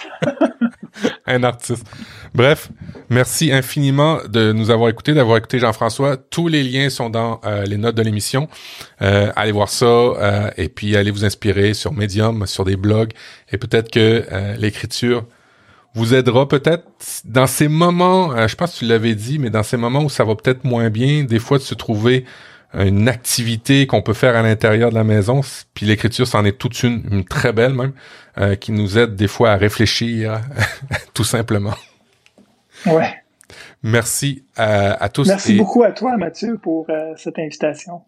S2: <laughs>
S1: un artiste. Bref, merci infiniment de nous avoir écoutés, d'avoir écouté Jean-François. Tous les liens sont dans euh, les notes de l'émission. Euh, allez voir ça euh, et puis allez vous inspirer sur Medium, sur des blogs et peut-être que l'écriture vous aidera peut-être dans ces moments, euh, je pense que tu l'avais dit, mais dans ces moments où ça va peut-être moins bien, des fois de se trouver une activité qu'on peut faire à l'intérieur de la maison, puis l'écriture c'en est toute une, une très belle même, euh, qui nous aide des fois à réfléchir, <laughs> tout simplement.
S2: Ouais.
S1: Merci à, tous.
S2: Merci beaucoup à toi, Mathieu, pour euh, cette invitation.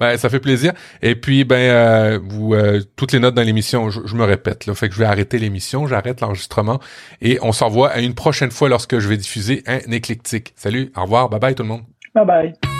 S1: Ben, ça fait plaisir. Et puis, ben, euh, vous, euh, toutes les notes dans l'émission, je, me répète, là, fait que je vais arrêter l'émission, j'arrête l'enregistrement et on se revoit à une prochaine fois lorsque je vais diffuser un éclectique. Salut, au revoir, bye bye tout le monde.
S2: Bye bye.